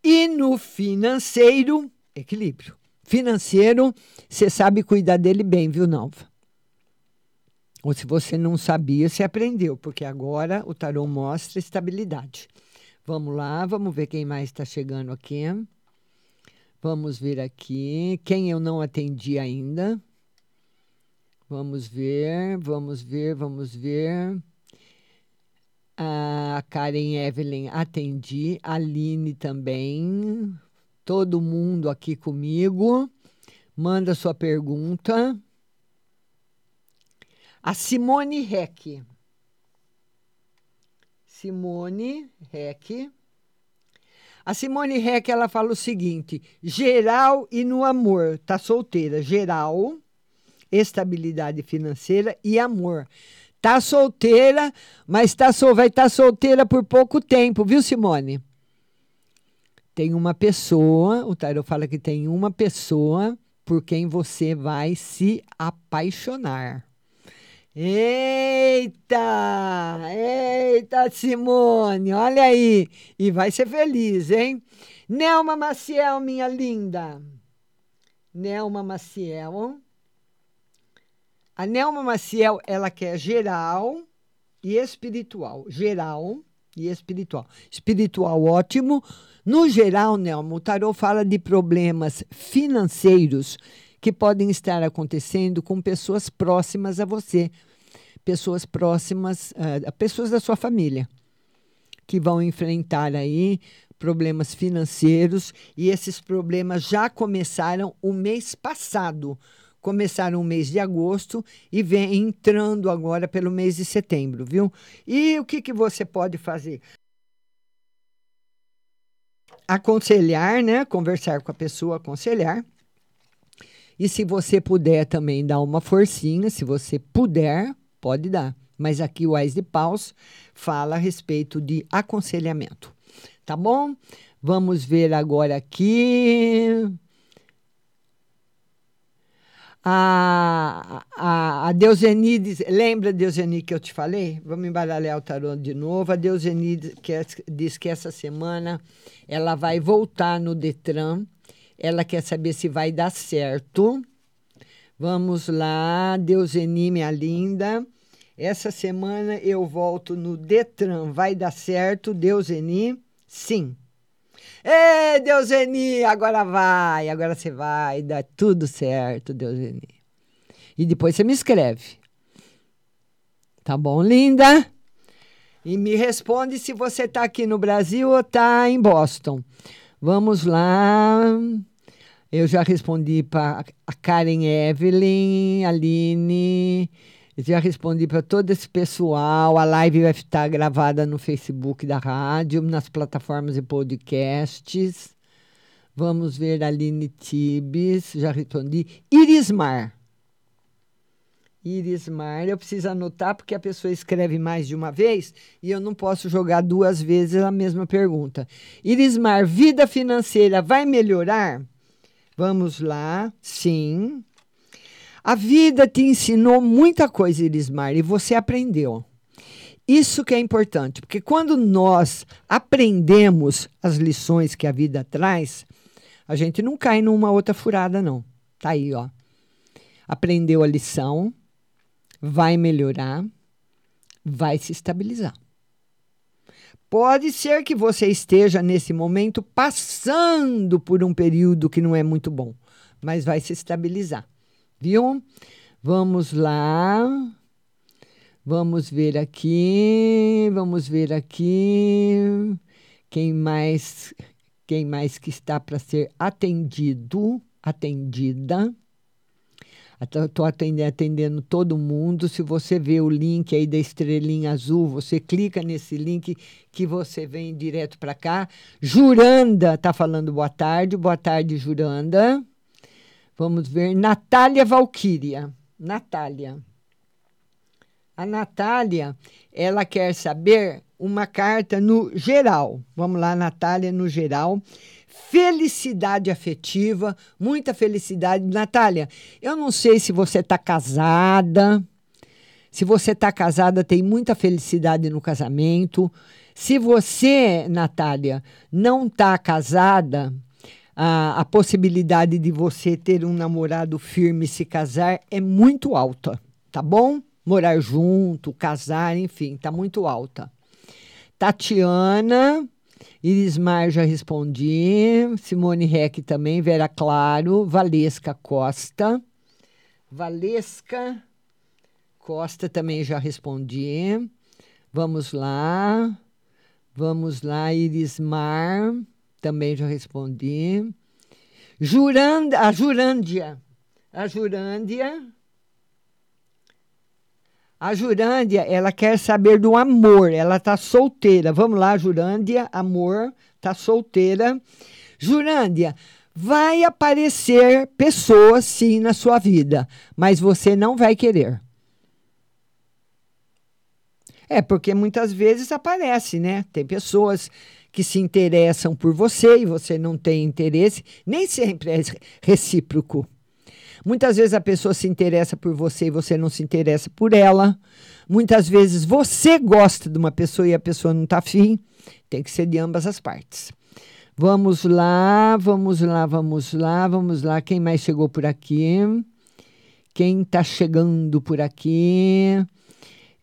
E no financeiro, equilíbrio. Financeiro, você sabe cuidar dele bem, viu, Nalva? Ou se você não sabia, você aprendeu, porque agora o tarô mostra estabilidade. Vamos lá, vamos ver quem mais está chegando aqui. Vamos ver aqui. Quem eu não atendi ainda. Vamos ver, vamos ver, vamos ver. A Karen Evelyn atendi. A Aline também. Todo mundo aqui comigo. Manda sua pergunta. A Simone Reck. Simone Heck. A Simone Heck ela fala o seguinte: geral e no amor, tá solteira, geral, estabilidade financeira e amor. Tá solteira, mas tá sol, vai estar tá solteira por pouco tempo, viu, Simone? Tem uma pessoa, o Tarot fala que tem uma pessoa por quem você vai se apaixonar. Eita! Eita, Simone, olha aí. E vai ser feliz, hein? Nelma Maciel, minha linda. Nelma Maciel. A Nelma Maciel, ela quer geral e espiritual. Geral e espiritual. Espiritual, ótimo. No geral, Nelma, o tarô fala de problemas financeiros que podem estar acontecendo com pessoas próximas a você, pessoas próximas, uh, pessoas da sua família, que vão enfrentar aí problemas financeiros e esses problemas já começaram o mês passado. Começaram o mês de agosto e vem entrando agora pelo mês de setembro, viu? E o que, que você pode fazer? Aconselhar, né? Conversar com a pessoa, aconselhar e se você puder também dar uma forcinha, se você puder, pode dar. Mas aqui o Ais de Paus fala a respeito de aconselhamento. Tá bom? Vamos ver agora aqui. A, a, a Deuseni diz, lembra, Deuseni, que eu te falei? Vamos embaralhar o tarô de novo. A Deuseni diz que, diz que essa semana ela vai voltar no Detran. Ela quer saber se vai dar certo. Vamos lá, Deuseni, minha linda. Essa semana eu volto no Detran. Vai dar certo, Deuseni? Sim. Ê, Deuseni, agora vai, agora você vai, dá tudo certo, Deuseni. E depois você me escreve. Tá bom, linda? E me responde se você está aqui no Brasil ou está em Boston. Vamos lá. Eu já respondi para a Karen Evelyn, Aline. Já respondi para todo esse pessoal. A live vai estar gravada no Facebook da rádio, nas plataformas de podcasts. Vamos ver Aline Tibes. Já respondi. Irismar. Irismar, eu preciso anotar porque a pessoa escreve mais de uma vez e eu não posso jogar duas vezes a mesma pergunta. Irismar, vida financeira vai melhorar? Vamos lá. Sim. A vida te ensinou muita coisa, Irismar, e você aprendeu. Isso que é importante, porque quando nós aprendemos as lições que a vida traz, a gente não cai numa outra furada, não. Tá aí, ó. Aprendeu a lição, vai melhorar, vai se estabilizar. Pode ser que você esteja nesse momento passando por um período que não é muito bom, mas vai se estabilizar viu? Vamos lá. Vamos ver aqui, vamos ver aqui. Quem mais quem mais que está para ser atendido, atendida. Estou atendendo, atendendo todo mundo. Se você vê o link aí da estrelinha azul, você clica nesse link que você vem direto para cá. Juranda está falando boa tarde. Boa tarde, Juranda. Vamos ver. Natália Valquíria. Natália. A Natália, ela quer saber uma carta no geral. Vamos lá, Natália, no geral. Felicidade afetiva, muita felicidade. Natália, eu não sei se você está casada. Se você está casada, tem muita felicidade no casamento. Se você, Natália, não está casada, a, a possibilidade de você ter um namorado firme e se casar é muito alta, tá bom? Morar junto, casar, enfim, tá muito alta. Tatiana, Irismar já respondi, Simone Reck também, Vera Claro, Valesca Costa, Valesca Costa também já respondi. Vamos lá, vamos lá, Irismar também já respondi. Jurand, a Jurândia. A Jurândia. A Jurândia, ela quer saber do amor. Ela está solteira. Vamos lá, Jurândia, amor, está solteira. Jurândia, vai aparecer pessoas sim na sua vida, mas você não vai querer. É, porque muitas vezes aparece, né? Tem pessoas que se interessam por você e você não tem interesse, nem sempre é recíproco. Muitas vezes a pessoa se interessa por você e você não se interessa por ela. Muitas vezes você gosta de uma pessoa e a pessoa não está afim. Tem que ser de ambas as partes. Vamos lá, vamos lá, vamos lá, vamos lá. Quem mais chegou por aqui? Quem está chegando por aqui?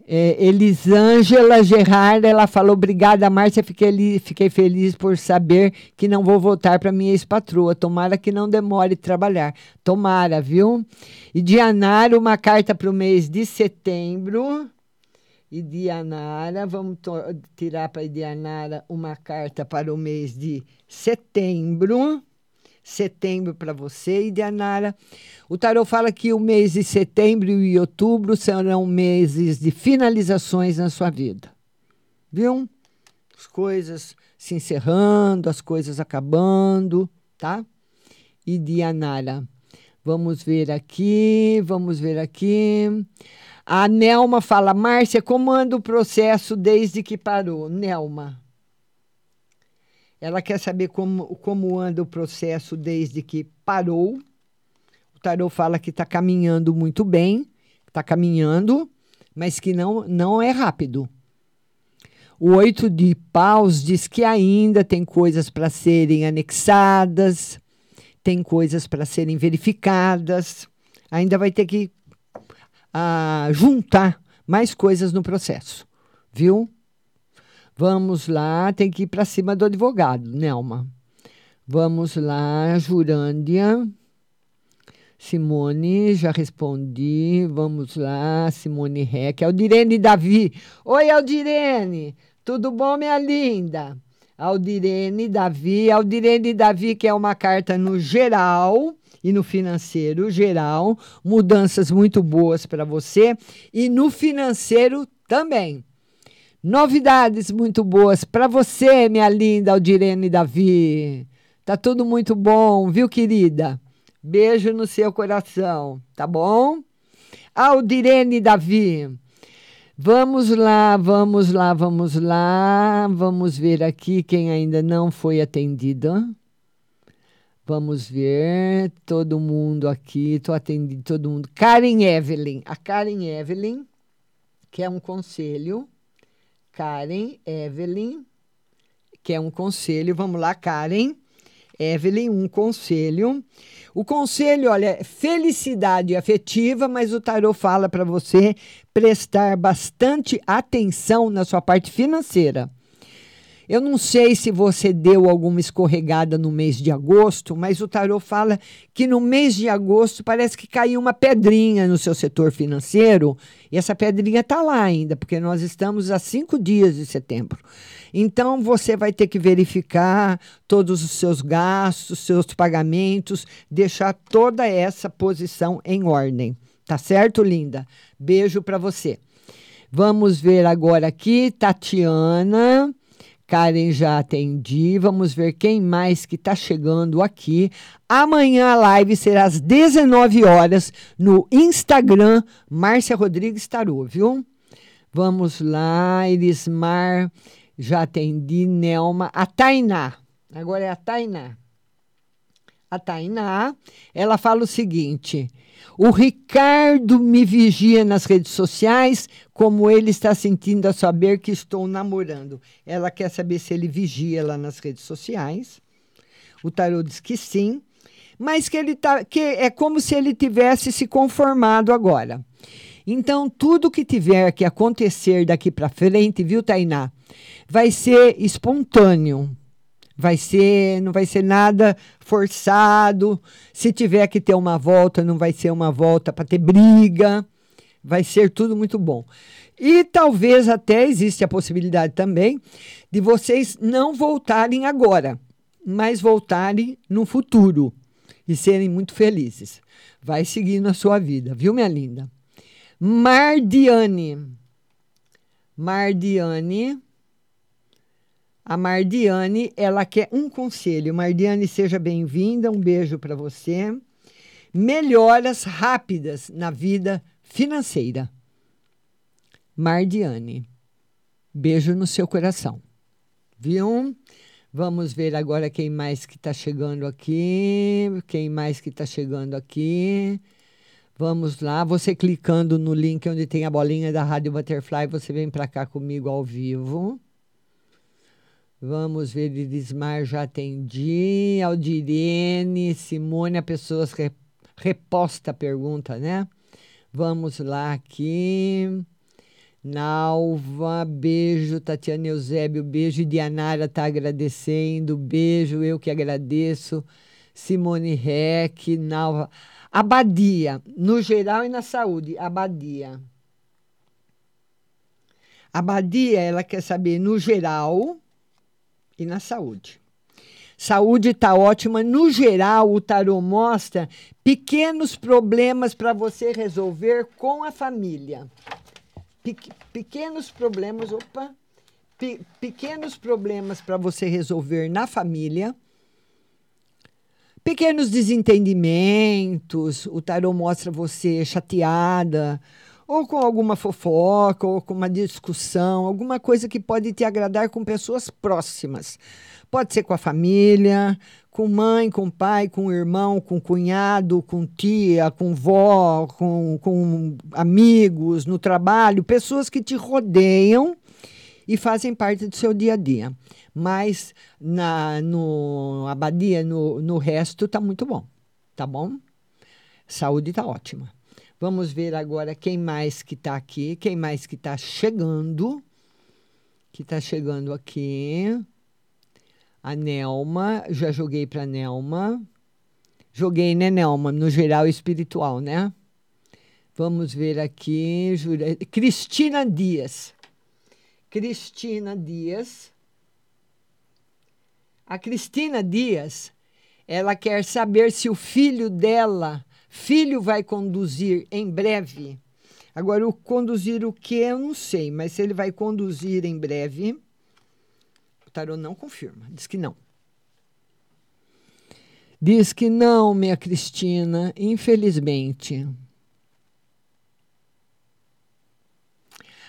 É, Elisângela Gerard, ela falou: Obrigada, Márcia. Fiquei, fiquei feliz por saber que não vou voltar para minha ex-patroa. Tomara que não demore trabalhar. Tomara, viu? E Dianara, uma carta para o mês de setembro. E Dianara, vamos tirar para Dianara uma carta para o mês de setembro setembro para você, e Dianara. O tarot fala que o mês de setembro e outubro serão meses de finalizações na sua vida. Viu? As coisas se encerrando, as coisas acabando, tá? E Dianara. Vamos ver aqui, vamos ver aqui. A Nelma fala, Márcia, como anda o processo desde que parou? Nelma, ela quer saber como, como anda o processo desde que parou. O tarô fala que está caminhando muito bem, está caminhando, mas que não, não é rápido. O oito de paus diz que ainda tem coisas para serem anexadas, tem coisas para serem verificadas, ainda vai ter que ah, juntar mais coisas no processo, viu? Vamos lá, tem que ir para cima do advogado, Nelma. Vamos lá, Jurândia. Simone, já respondi. Vamos lá, Simone Reck. Aldirene Davi. Oi, Aldirene. Tudo bom, minha linda? Aldirene Davi. Aldirene Davi, que é uma carta no geral e no financeiro geral. Mudanças muito boas para você. E no financeiro também. Novidades muito boas para você, minha linda Aldirene Davi. Tá tudo muito bom, viu, querida? Beijo no seu coração, tá bom? Aldirene Davi. Vamos lá, vamos lá, vamos lá. Vamos ver aqui quem ainda não foi atendida. Vamos ver todo mundo aqui. Estou atendendo todo mundo. Karen Evelyn. A Karen Evelyn, que é um conselho. Karen Evelyn, que é um conselho. Vamos lá, Karen. Evelyn, um conselho. O conselho, olha, é felicidade afetiva, mas o tarô fala para você prestar bastante atenção na sua parte financeira. Eu não sei se você deu alguma escorregada no mês de agosto, mas o tarô fala que no mês de agosto parece que caiu uma pedrinha no seu setor financeiro e essa pedrinha está lá ainda, porque nós estamos a cinco dias de setembro. Então você vai ter que verificar todos os seus gastos, seus pagamentos, deixar toda essa posição em ordem. Tá certo, linda? Beijo para você. Vamos ver agora aqui, Tatiana. Karen já atendi. Vamos ver quem mais que está chegando aqui. Amanhã a live será às 19 horas no Instagram Márcia Rodrigues Tarô, viu? Vamos lá, Elismar, já atendi. Nelma, a Tainá. Agora é a Tainá. A Tainá, ela fala o seguinte: o Ricardo me vigia nas redes sociais, como ele está sentindo a saber que estou namorando. Ela quer saber se ele vigia lá nas redes sociais. O tarô diz que sim, mas que ele tá, que é como se ele tivesse se conformado agora. Então, tudo que tiver que acontecer daqui para frente, viu, Tainá, vai ser espontâneo Vai ser, não vai ser nada forçado. Se tiver que ter uma volta, não vai ser uma volta para ter briga. Vai ser tudo muito bom. E talvez até existe a possibilidade também de vocês não voltarem agora, mas voltarem no futuro e serem muito felizes. Vai seguindo a sua vida, viu, minha linda? Mardiane. Mardiane a Mardiane, ela quer um conselho. Mardiane, seja bem-vinda, um beijo para você. Melhoras rápidas na vida financeira. Mardiane, beijo no seu coração. Viu? Vamos ver agora quem mais que está chegando aqui. Quem mais que está chegando aqui. Vamos lá, você clicando no link onde tem a bolinha da Rádio Butterfly, você vem para cá comigo ao vivo. Vamos ver, Irismar, já atendi. Aldirene, Simone, a pessoa re, reposta a pergunta, né? Vamos lá aqui. Nalva, beijo. Tatiana Eusébio, beijo. Dianara está agradecendo, beijo. Eu que agradeço. Simone Reck, Nalva. Abadia, no geral e na saúde. Abadia. Abadia, ela quer saber no geral e na saúde. Saúde está ótima. No geral, o tarô mostra pequenos problemas para você resolver com a família. Pe pequenos problemas, opa, pe pequenos problemas para você resolver na família. Pequenos desentendimentos, o tarô mostra você chateada, ou com alguma fofoca, ou com uma discussão, alguma coisa que pode te agradar com pessoas próximas. Pode ser com a família, com mãe, com pai, com irmão, com cunhado, com tia, com vó, com, com amigos, no trabalho, pessoas que te rodeiam e fazem parte do seu dia a dia. Mas na no abadia, no, no resto, tá muito bom. Tá bom? Saúde tá ótima. Vamos ver agora quem mais que está aqui, quem mais que está chegando. Que está chegando aqui. A Nelma, já joguei para Nelma. Joguei, né, Nelma? No geral espiritual, né? Vamos ver aqui. Jura... Cristina Dias. Cristina Dias. A Cristina Dias, ela quer saber se o filho dela, filho vai conduzir em breve. Agora, o conduzir o que eu não sei, mas se ele vai conduzir em breve, o tarô não confirma, diz que não. Diz que não, minha Cristina, infelizmente.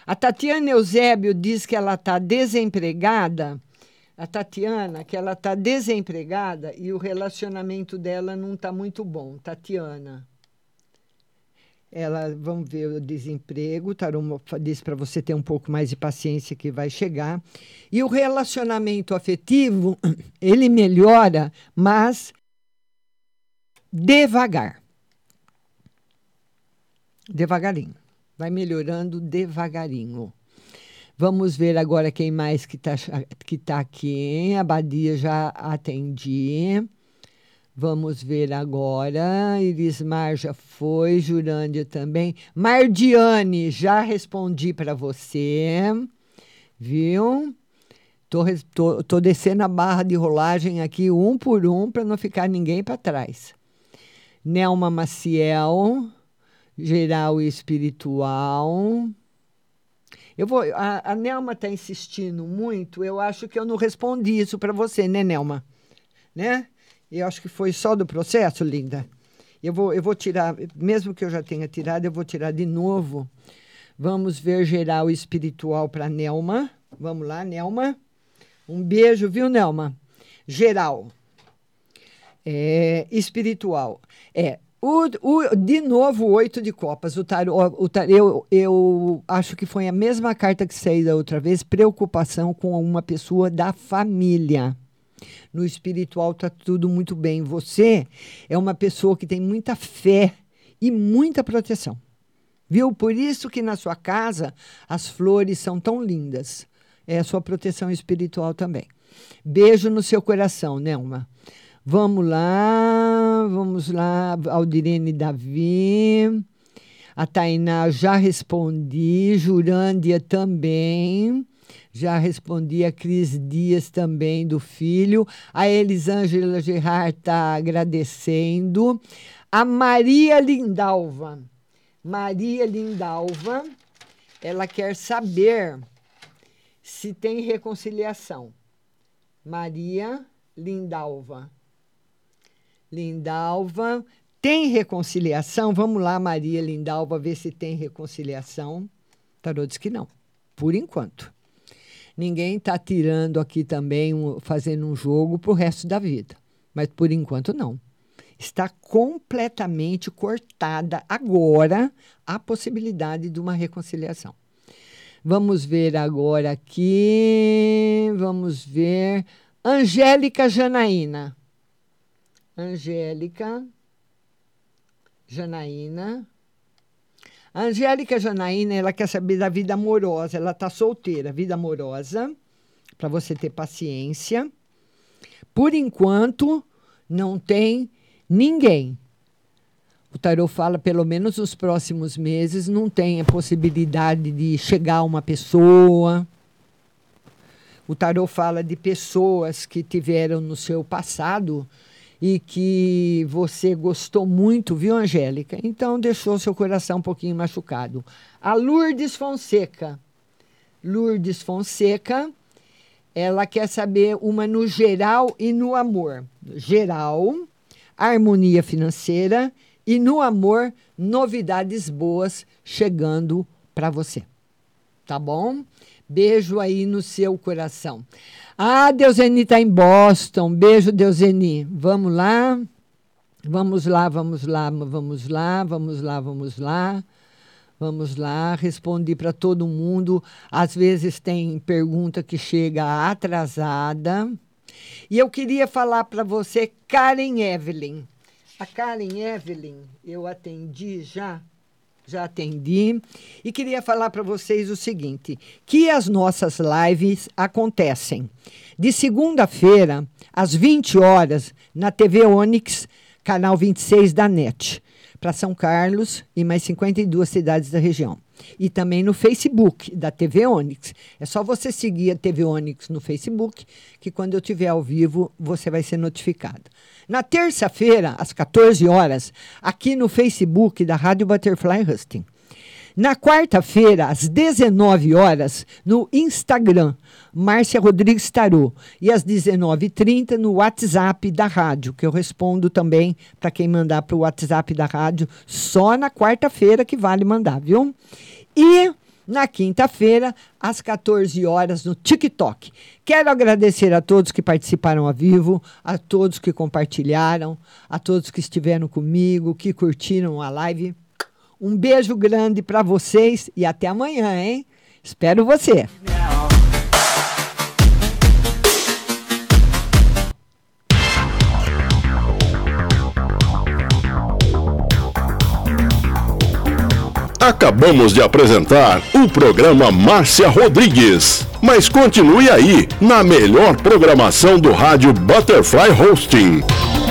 A Tatiana Eusébio diz que ela está desempregada. A Tatiana, que ela está desempregada e o relacionamento dela não está muito bom. Tatiana. Ela, vamos ver o desemprego, tarô diz para você ter um pouco mais de paciência que vai chegar. E o relacionamento afetivo, ele melhora, mas devagar. Devagarinho. Vai melhorando devagarinho. Vamos ver agora quem mais que está que tá aqui. Hein? A Badia já atendi. Vamos ver agora. Irismar já foi, Jurândia também. Mardiane, já respondi para você. Viu? Tô, tô, tô descendo a barra de rolagem aqui um por um para não ficar ninguém para trás. Nelma Maciel, geral e espiritual. Eu vou, a, a Nelma está insistindo muito. Eu acho que eu não respondi isso para você, né, Nelma? Né? Eu acho que foi só do processo, linda. Eu vou, eu vou tirar, mesmo que eu já tenha tirado, eu vou tirar de novo. Vamos ver geral espiritual para Nelma. Vamos lá, Nelma. Um beijo, viu, Nelma? Geral. É, espiritual. É, o, o, de novo, oito de copas. O tarô, o tarô, eu, eu acho que foi a mesma carta que saiu da outra vez. Preocupação com uma pessoa da família. No espiritual está tudo muito bem. Você é uma pessoa que tem muita fé e muita proteção. Viu? Por isso que na sua casa as flores são tão lindas. É a sua proteção espiritual também. Beijo no seu coração, Nelma. Vamos lá, vamos lá, Aldirene Davi. A Tainá já respondi, Jurândia também. Já respondi a Cris Dias também, do filho. A Elisângela Gerard está agradecendo. A Maria Lindalva. Maria Lindalva, ela quer saber se tem reconciliação. Maria Lindalva. Lindalva. Tem reconciliação? Vamos lá, Maria Lindalva, ver se tem reconciliação. Tarô diz que não, por enquanto. Ninguém está tirando aqui também, fazendo um jogo para o resto da vida. Mas por enquanto não. Está completamente cortada agora a possibilidade de uma reconciliação. Vamos ver agora aqui. Vamos ver. Angélica Janaína. Angélica Janaína. A Angélica Janaína, ela quer saber da vida amorosa. Ela está solteira, vida amorosa, para você ter paciência. Por enquanto, não tem ninguém. O tarot fala, pelo menos nos próximos meses, não tem a possibilidade de chegar uma pessoa. O tarot fala de pessoas que tiveram no seu passado e que você gostou muito, viu, Angélica? Então deixou seu coração um pouquinho machucado. A Lourdes Fonseca. Lourdes Fonseca, ela quer saber uma no geral e no amor. Geral, harmonia financeira, E no amor, novidades boas chegando para você. Tá bom? Beijo aí no seu coração. Ah, Deuseni está em Boston. Beijo, Deuseni. Vamos lá. Vamos lá, vamos lá, vamos lá, vamos lá, vamos lá. Vamos lá, respondi para todo mundo. Às vezes tem pergunta que chega atrasada. E eu queria falar para você, Karen Evelyn. A Karen Evelyn, eu atendi já, já atendi. E queria falar para vocês o seguinte: que as nossas lives acontecem de segunda-feira, às 20 horas, na TV Onix, canal 26 da NET para São Carlos e mais 52 cidades da região. E também no Facebook da TV Onix. É só você seguir a TV Onix no Facebook, que quando eu estiver ao vivo, você vai ser notificado. Na terça-feira, às 14 horas, aqui no Facebook da Rádio Butterfly Husting. Na quarta-feira, às 19 horas, no Instagram, Márcia Rodrigues Tarô. E às 19h30 no WhatsApp da rádio, que eu respondo também para quem mandar para o WhatsApp da rádio, só na quarta-feira que vale mandar, viu? E na quinta-feira, às 14 horas, no TikTok. Quero agradecer a todos que participaram ao vivo, a todos que compartilharam, a todos que estiveram comigo, que curtiram a live. Um beijo grande para vocês e até amanhã, hein? Espero você. Acabamos de apresentar o programa Márcia Rodrigues. Mas continue aí, na melhor programação do rádio Butterfly Hosting.